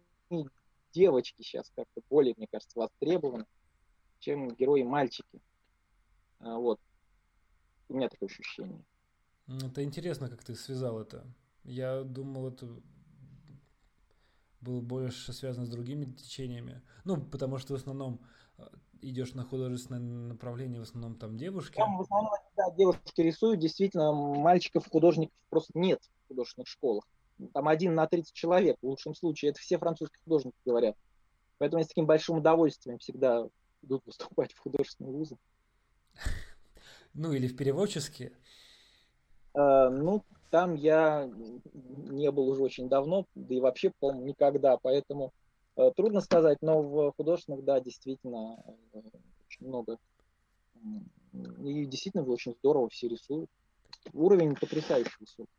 девочки сейчас как-то более, мне кажется, востребованы, чем герои мальчики. А, вот. У меня такое ощущение. Это интересно, как ты связал это. Я думал, это было больше связано с другими течениями. Ну, потому что в основном э, идешь на художественное направление, в основном там девушки. Там в основном да, девушки рисуют, действительно, мальчиков, художников просто нет в художественных школах. Там один на 30 человек, в лучшем случае. Это все французские художники говорят. Поэтому я с таким большим удовольствием всегда идут выступать в художественные вузы. Ну, или в переводческие. Э, ну, там я не был уже очень давно, да и вообще, по-моему, никогда, поэтому э, трудно сказать, но в художественных, да, действительно э, очень много. И действительно очень здорово все рисуют. Уровень потрясающий высокий.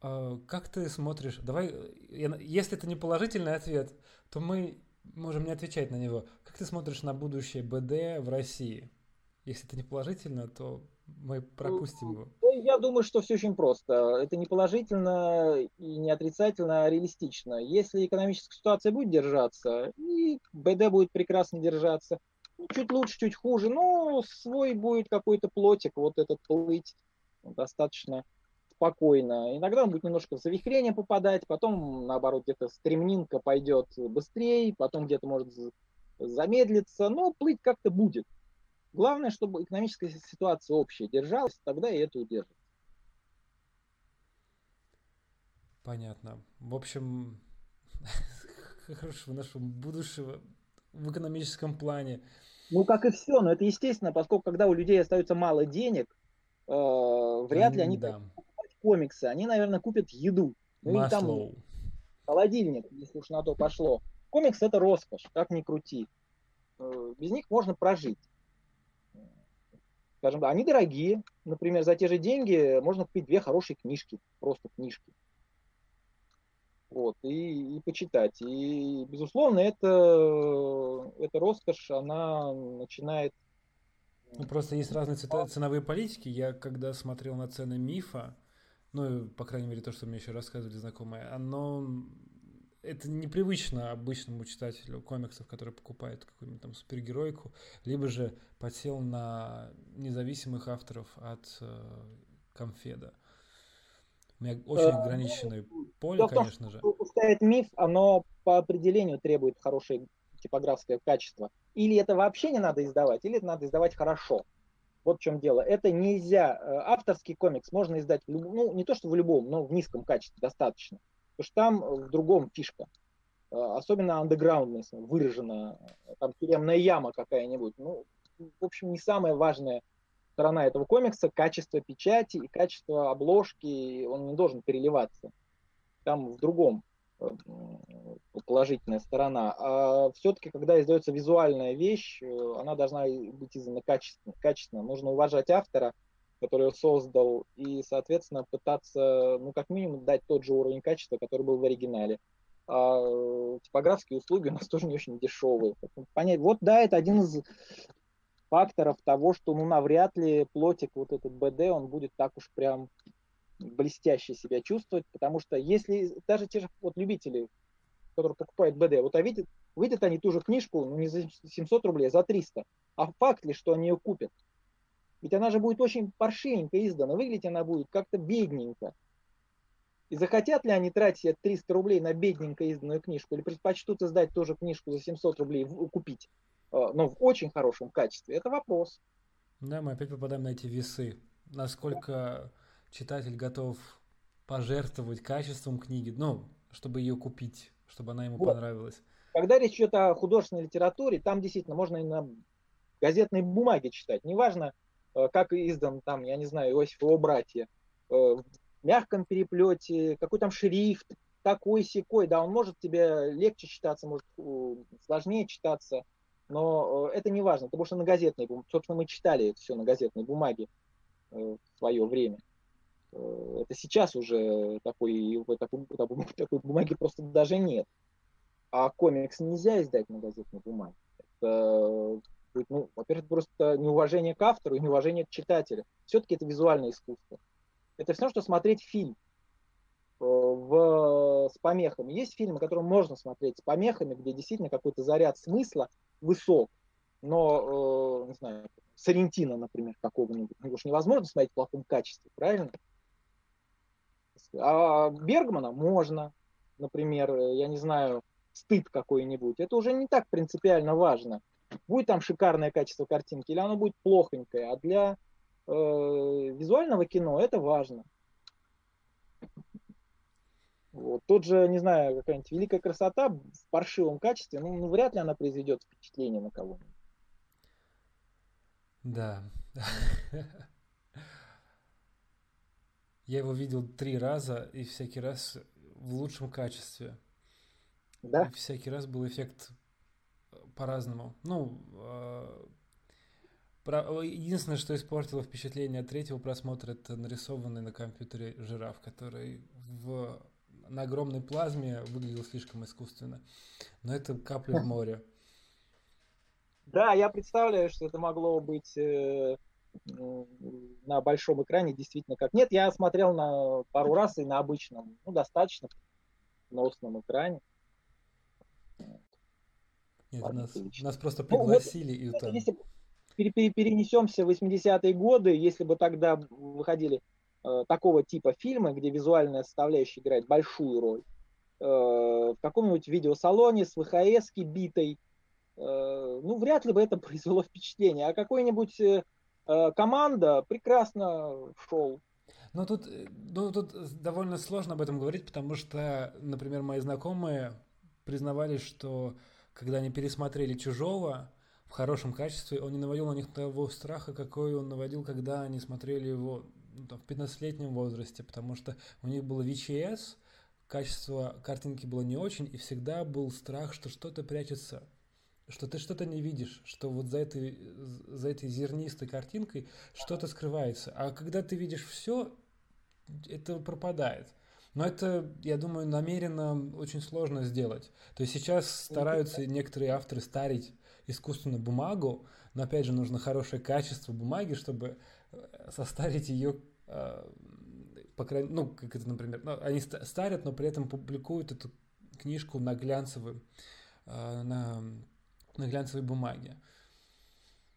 А, как ты смотришь? Давай, если это не положительный ответ, то мы можем не отвечать на него. Как ты смотришь на будущее БД в России? Если это не положительно, то мы пропустим его. Я думаю, что все очень просто. Это не положительно и не отрицательно, а реалистично. Если экономическая ситуация будет держаться, и БД будет прекрасно держаться, ну, чуть лучше, чуть хуже, но свой будет какой-то плотик, вот этот плыть достаточно спокойно. Иногда он будет немножко в завихрение попадать, потом, наоборот, где-то стремнинка пойдет быстрее, потом где-то может замедлиться, но плыть как-то будет. Главное, чтобы экономическая ситуация общая держалась, тогда и это удержится. Понятно. В общем, хорошего нашего будущего в экономическом плане. Ну, как и все, но это естественно, поскольку когда у людей остается мало денег, э, вряд ли они да. покупать комиксы. Они, наверное, купят еду. Ну, и там холодильник, если уж на то пошло. Комикс это роскошь, как ни крути. Э, без них можно прожить скажем, они дорогие. Например, за те же деньги можно купить две хорошие книжки, просто книжки. Вот, и, и почитать. И, безусловно, это, эта роскошь, она начинает... Ну, просто есть разные ценовые политики. Я, когда смотрел на цены мифа, ну, по крайней мере, то, что мне еще рассказывали знакомые, оно это непривычно обычному читателю комиксов, который покупает какую-нибудь там супергеройку, либо же подсел на независимых авторов от э, Конфеда. У меня очень э, ограниченное ну, поле, конечно же. Пускает миф, оно по определению требует хорошее типографское качество. Или это вообще не надо издавать, или это надо издавать хорошо. Вот в чем дело. Это нельзя. Э, авторский комикс можно издать ну не то что в любом, но в низком качестве достаточно. Потому что там э, в другом фишка. Э, особенно андеграундность выражена. Там тюремная яма какая-нибудь. Ну, в общем, не самая важная сторона этого комикса. Качество печати и качество обложки. Он не должен переливаться. Там в другом э, положительная сторона. А все-таки, когда издается визуальная вещь, она должна быть издана качественно. качественно. Нужно уважать автора, который создал, и, соответственно, пытаться, ну, как минимум, дать тот же уровень качества, который был в оригинале. А типографские услуги у нас тоже не очень дешевые. Понять, вот да, это один из факторов того, что ну навряд ли плотик вот этот БД, он будет так уж прям блестяще себя чувствовать, потому что если даже те же вот любители, которые покупают БД, вот а видят, выйдут они ту же книжку, ну не за 700 рублей, а за 300. А факт ли, что они ее купят? Ведь она же будет очень паршивенько издана, выглядеть она будет как-то бедненько. И захотят ли они тратить 300 рублей на бедненько изданную книжку, или предпочтут издать тоже книжку за 700 рублей купить, э, но в очень хорошем качестве, это вопрос. Да, мы опять попадаем на эти весы. Насколько читатель готов пожертвовать качеством книги, ну, чтобы ее купить, чтобы она ему вот. понравилась. Когда речь идет о художественной литературе, там действительно можно и на газетной бумаге читать. Неважно, как издан там, я не знаю, Иосиф его братья, э, в мягком переплете, какой там шрифт, такой секой, да, он может тебе легче читаться, может сложнее читаться, но э, это не важно, потому что на газетной бумаге, собственно, мы читали это все на газетной бумаге в свое время. Это сейчас уже такой, такой, такой бумаги просто даже нет. А комикс нельзя издать на газетной бумаге. Это будет, ну, во-первых, просто неуважение к автору и неуважение к читателю. Все-таки это визуальное искусство. Это все, что смотреть фильм э, в, с помехами. Есть фильмы, которые можно смотреть с помехами, где действительно какой-то заряд смысла высок, но, э, не знаю, Сарентина, например, какого-нибудь, уж невозможно смотреть в плохом качестве, правильно? А Бергмана можно, например, э, я не знаю, стыд какой-нибудь. Это уже не так принципиально важно. Будет там шикарное качество картинки или оно будет плохонькое. А для э, визуального кино это важно. Вот. Тот же, не знаю, какая-нибудь великая красота в паршивом качестве, ну, ну вряд ли она произведет впечатление на кого-нибудь. Да. Я его видел три раза, и всякий раз в лучшем качестве. Да. И всякий раз был эффект по-разному. Ну, э, единственное, что испортило впечатление от третьего просмотра, это нарисованный на компьютере жираф, который в... на огромной плазме выглядел слишком искусственно. Но это капля в море. Да, я представляю, что это могло быть э, на большом экране действительно как. Нет, я смотрел на пару раз и на обычном, ну, достаточно носном экране. Нет, нас, нас просто пригласили ну, вот, и там... Если перенесемся в 80-е годы, если бы тогда выходили э, такого типа фильмы, где визуальная составляющая играет большую роль, э, в каком-нибудь видеосалоне с ВХС битой, э, ну, вряд ли бы это произвело впечатление. А какой-нибудь э, э команда прекрасно шел. Ну тут, э, ну, тут довольно сложно об этом говорить, потому что, например, мои знакомые признавались, что когда они пересмотрели «Чужого» в хорошем качестве, он не наводил на них того страха, какой он наводил, когда они смотрели его ну, в 15-летнем возрасте, потому что у них было VHS, качество картинки было не очень, и всегда был страх, что что-то прячется, что ты что-то не видишь, что вот за этой, за этой зернистой картинкой что-то скрывается. А когда ты видишь все, это пропадает. Но это, я думаю, намеренно очень сложно сделать. То есть сейчас стараются некоторые авторы старить искусственно бумагу, но опять же нужно хорошее качество бумаги, чтобы э, состарить ее, э, по крайней ну, как это, например, ну, они старят, но при этом публикуют эту книжку на глянцевой, э, на, на глянцевой бумаге.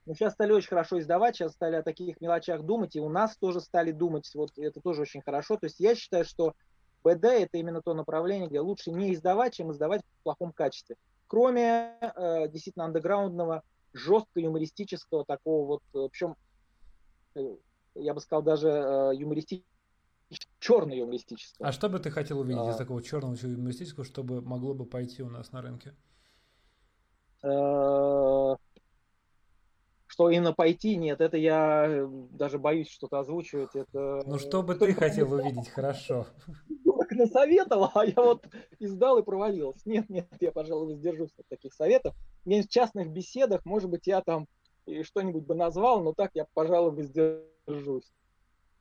Ну, сейчас стали очень хорошо издавать, сейчас стали о таких мелочах думать, и у нас тоже стали думать, вот это тоже очень хорошо. То есть я считаю, что БД это именно то направление, где лучше не издавать, чем издавать в плохом качестве. Кроме э, действительно андеграундного, жестко юмористического такого вот, причем, э, я бы сказал, даже э, юмористического, черный юмористического. А что бы ты хотел увидеть а... из такого черного юмористического, чтобы могло бы пойти у нас на рынке? Э, что именно пойти, нет, это я э, даже боюсь что-то озвучивать. Это... Ну, что бы ты хотел увидеть, хорошо. Так насоветовал, а я вот издал и провалился. Нет, нет, я, пожалуй, воздержусь от таких советов. Мне в частных беседах, может быть, я там что-нибудь бы назвал, но так я, пожалуй, воздержусь.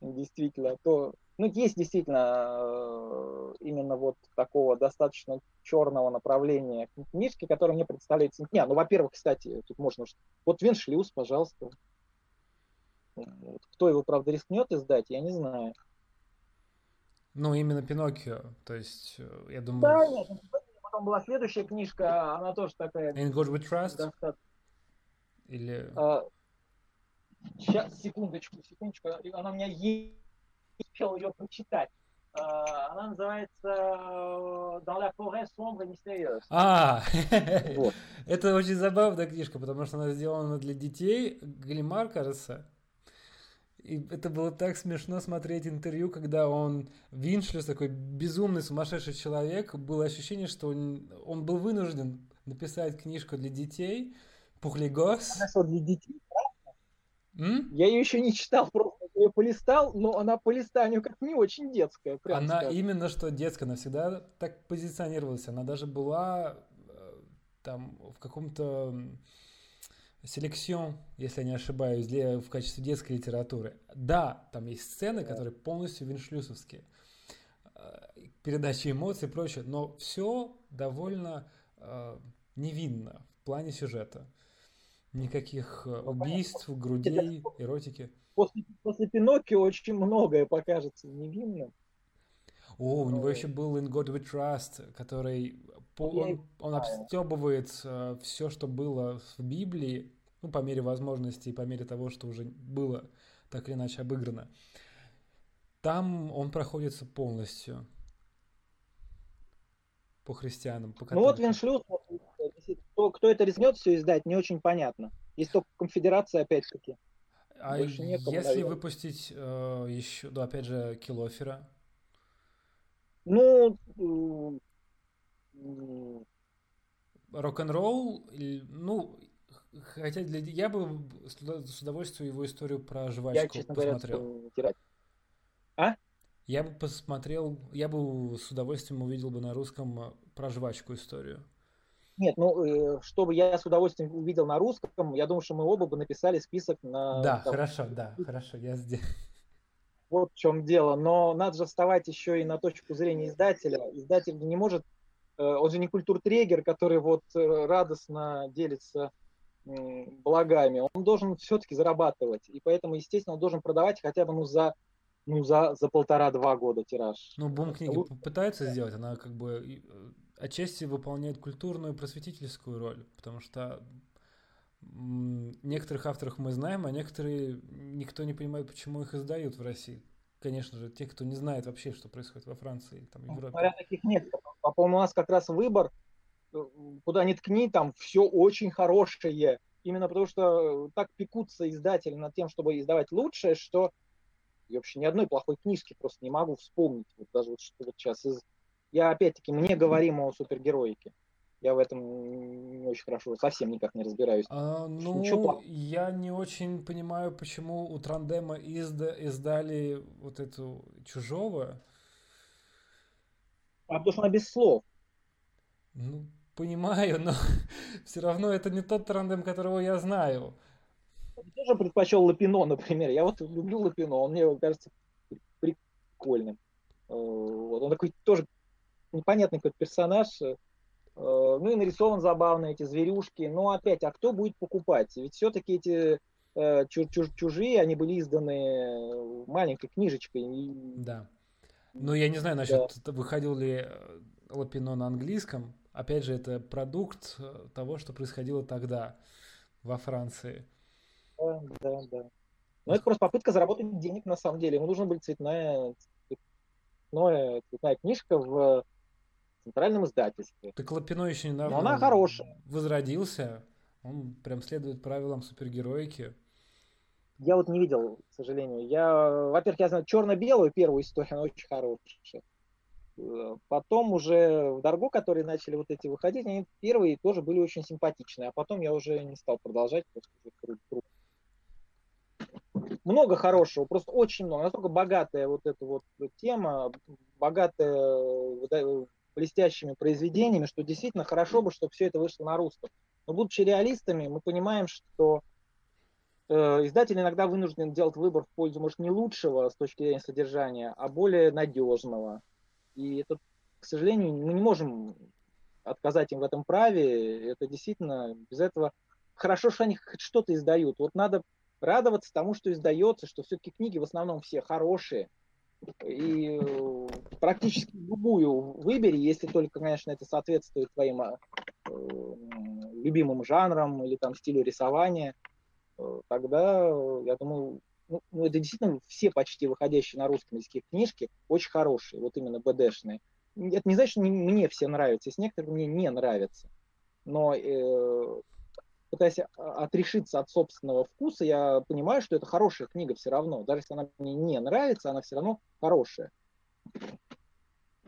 Действительно, то ну, есть действительно э, именно вот такого достаточно черного направления книжки, которое мне представляется... Не, ну, во-первых, кстати, тут можно... Вот Виншлюз, пожалуйста. Кто его, правда, рискнет издать, я не знаю. Ну, именно Пиноккио, то есть, э, я думаю... Да, нет, ну, потом была следующая книжка, она тоже такая... In God We Trust? Достаточно... Или... А, сейчас, секундочку, секундочку, она у меня есть успел ее прочитать. А, она называется э, «Dans la forêt sombre et mystérieuse». А, вот. это очень забавная книжка, потому что она сделана для детей, Галимар, кажется. И это было так смешно смотреть интервью, когда он, Виншлюс, такой безумный, сумасшедший человек, было ощущение, что он, он был вынужден написать книжку для детей, Пухлигос. Она для детей, М? Я ее еще не читал, просто ее полистал, но она по листанию как не очень детская. Она скажем. именно что детская, она всегда так позиционировалась. Она даже была э, там в каком-то селекцион, если я не ошибаюсь, для, в качестве детской литературы. Да, там есть сцены, которые полностью виншлюсовские. Э, передача эмоций и прочее, но все довольно э, невинно в плане сюжета. Никаких э, ну, убийств, грудей, эротики. После, после Пиноккио очень многое покажется невинным. О, у него еще был In God We Trust, который он, он обстебывает э, все, что было в Библии, ну, по мере возможности и по мере того, что уже было так или иначе обыграно. Там он проходится полностью по христианам. По ну вот Виншлюс, кто, кто это рискнет все издать, не очень понятно. Есть только конфедерация, опять-таки. А некому, если наверное. выпустить э, еще, да, опять же, Килофера? Ну, рок-н-ролл, ну, хотя для, я бы с удовольствием его историю про жвачку я, честно посмотрел. Говоря, а? Я бы посмотрел, я бы с удовольствием увидел бы на русском э, про жвачку историю. Нет, ну, э, чтобы я с удовольствием увидел на русском, я думаю, что мы оба бы написали список на... Да, там, хорошо, да, хорошо, я здесь. Вот в чем дело. Но надо же вставать еще и на точку зрения издателя. Издатель не может... Э, он же не культуртрегер, который вот радостно делится благами. Он должен все-таки зарабатывать. И поэтому, естественно, он должен продавать хотя бы ну, за ну, за, за полтора-два года тираж. Ну, Бум книги пытается сделать, она как бы отчасти выполняет культурную просветительскую роль, потому что некоторых авторов мы знаем, а некоторые никто не понимает, почему их издают в России. Конечно же, те, кто не знает вообще, что происходит во Франции, там, в Европе. Таких нет. По-моему, у нас как раз выбор, э, куда ни ткни, там все очень хорошее. Именно потому что так пекутся издатели над тем, чтобы издавать лучшее, что я вообще ни одной плохой книжки просто не могу вспомнить. Вот даже вот что вот сейчас из я опять-таки, мне говорим о супергероике. Я в этом не очень хорошо, совсем никак не разбираюсь. А, ну, Ничего я не очень понимаю, почему у Трандема изда, издали вот эту чужого. А потому что она без слов. Ну, понимаю, но все равно это не тот Трандем, которого я знаю. Я тоже предпочел Лапино, например. Я вот люблю Лапино, он мне кажется прикольным. Э, вот. Он такой тоже непонятный какой-то персонаж. Э, ну и нарисован забавно эти зверюшки. Но опять, а кто будет покупать? Ведь все-таки эти э, чужие, они были изданы маленькой книжечкой. Да. Но я не знаю насчет, да. выходил ли Лапино на английском. Опять же, это продукт того, что происходило тогда во Франции. Да, да, да. Но это просто попытка заработать денег на самом деле. Ему нужна была цветная, цветная, цветная книжка в центральном издательстве. Так Лапино еще недавно Но она хорошая. возродился. Он прям следует правилам супергероики. Я вот не видел, к сожалению. Я, во-первых, я знаю черно-белую первую историю, она очень хорошая. Потом уже в Дарго, которые начали вот эти выходить, они первые тоже были очень симпатичные, а потом я уже не стал продолжать, Много хорошего, просто очень много. Настолько богатая вот эта вот тема, богатая блестящими произведениями, что действительно хорошо бы, чтобы все это вышло на русском. Но будучи реалистами, мы понимаем, что э, издатель иногда вынужден делать выбор в пользу, может, не лучшего с точки зрения содержания, а более надежного. И это, к сожалению, мы не можем отказать им в этом праве. Это действительно без этого хорошо, что они хоть что-то издают. Вот надо радоваться тому, что издается, что все-таки книги в основном все хорошие, и э, практически любую выбери, если только, конечно, это соответствует твоим э, любимым жанрам или там стилю рисования, э, тогда, я думаю, ну, ну, это действительно все почти выходящие на русском языке книжки очень хорошие, вот именно БДшные. Это не значит, что мне все нравятся, есть некоторые мне не нравятся. Но э, пытаясь отрешиться от собственного вкуса, я понимаю, что это хорошая книга все равно. Даже если она мне не нравится, она все равно хорошая.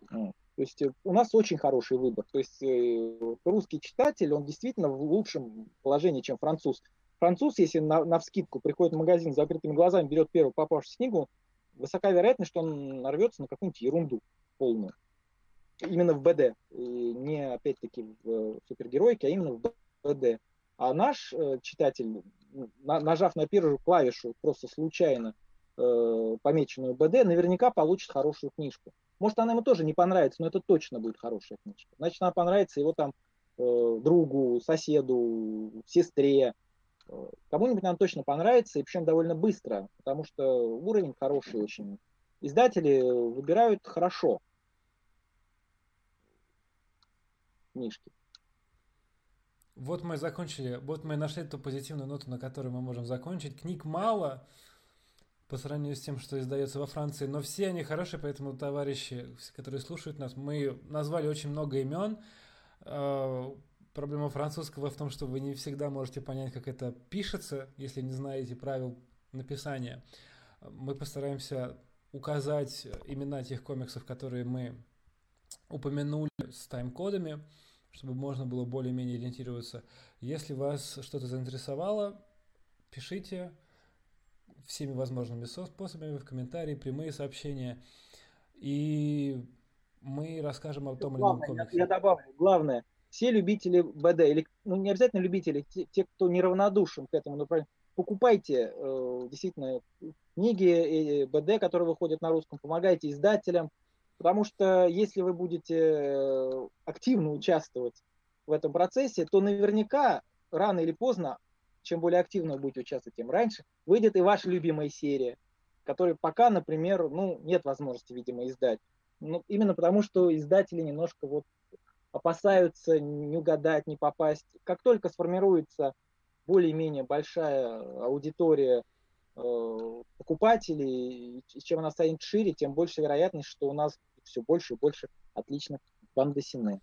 То есть э, у нас очень хороший выбор. То есть э, русский читатель, он действительно в лучшем положении, чем француз. Француз, если на, на вскидку приходит в магазин с закрытыми глазами, берет первую попавшуюся книгу, высока вероятность, что он нарвется на какую-нибудь ерунду полную. Именно в БД. И не, опять-таки, в э, супергеройке, а именно в БД. А наш э, читатель, на, нажав на первую клавишу, просто случайно э, помеченную БД, наверняка получит хорошую книжку. Может, она ему тоже не понравится, но это точно будет хорошая книжка. Значит, она понравится его там э, другу, соседу, сестре. Кому-нибудь она точно понравится, и причем довольно быстро, потому что уровень хороший очень. Издатели выбирают хорошо книжки. Вот мы закончили, вот мы нашли ту позитивную ноту, на которой мы можем закончить. Книг мало, по сравнению с тем, что издается во Франции, но все они хорошие, поэтому товарищи, которые слушают нас, мы назвали очень много имен. Проблема французского в том, что вы не всегда можете понять, как это пишется, если не знаете правил написания. Мы постараемся указать имена тех комиксов, которые мы упомянули с тайм-кодами, чтобы можно было более-менее ориентироваться. Если вас что-то заинтересовало, пишите, всеми возможными способами, в комментарии, прямые сообщения. И мы расскажем о том или ином комиксе. Я, я добавлю, главное, все любители БД, или ну, не обязательно любители, те, те кто неравнодушен к этому направлению, покупайте э, действительно книги БД, которые выходят на русском, помогайте издателям, потому что если вы будете э, активно участвовать в этом процессе, то наверняка рано или поздно чем более активно вы будете участвовать, тем раньше, выйдет и ваша любимая серия, которая пока, например, ну, нет возможности, видимо, издать. Ну, именно потому, что издатели немножко вот опасаются не угадать, не попасть. Как только сформируется более-менее большая аудитория э, покупателей, чем она станет шире, тем больше вероятность, что у нас все больше и больше отличных бандесины.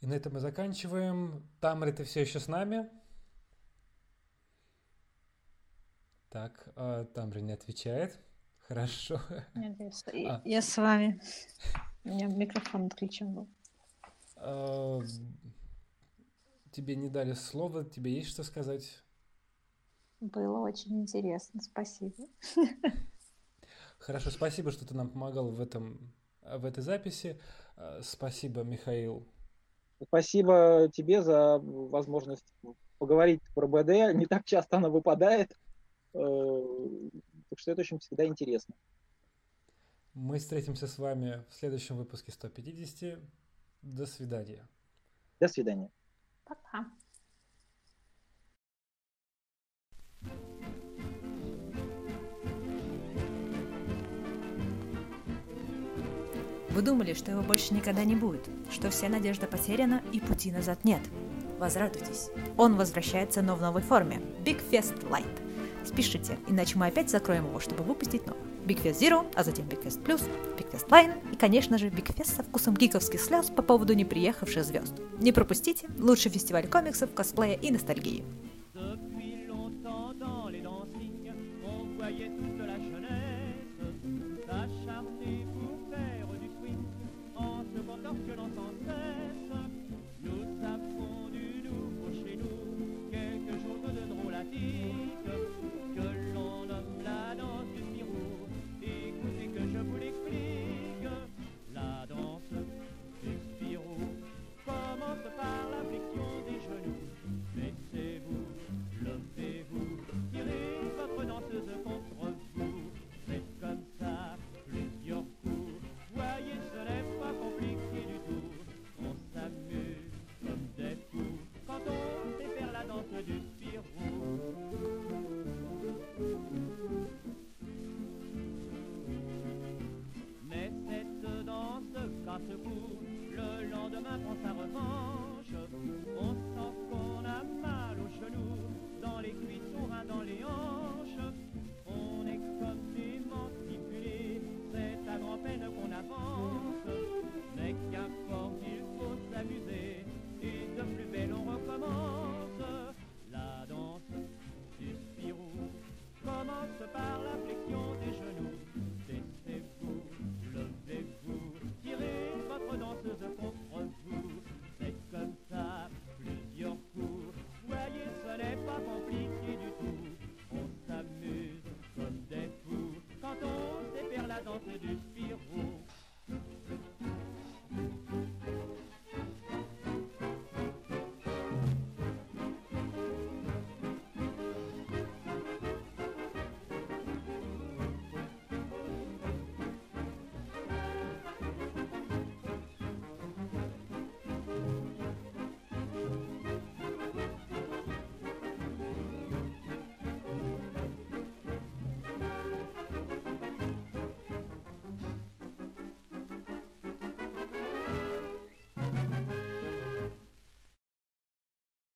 И на этом мы заканчиваем. Тамри, ты все еще с нами? Так, э, Тамри не отвечает. Хорошо. Нет, я, а. я с вами. У меня микрофон отключен был. А, тебе не дали слова, тебе есть что сказать? Было очень интересно, спасибо. Хорошо, спасибо, что ты нам помогал в, этом, в этой записи. А, спасибо, Михаил, Спасибо тебе за возможность поговорить про БД. Не так часто она выпадает. Так что это очень всегда интересно. Мы встретимся с вами в следующем выпуске 150. До свидания. До свидания. Пока. Вы думали, что его больше никогда не будет, что вся надежда потеряна и пути назад нет. Возрадуйтесь. Он возвращается, но в новой форме. Big Fest Light. Спешите, иначе мы опять закроем его, чтобы выпустить новый. Big Fest Zero, а затем Big Fest Plus, Big Fest Line и, конечно же, Big Fest со вкусом гиковских слез по поводу неприехавших звезд. Не пропустите лучший фестиваль комиксов, косплея и ностальгии.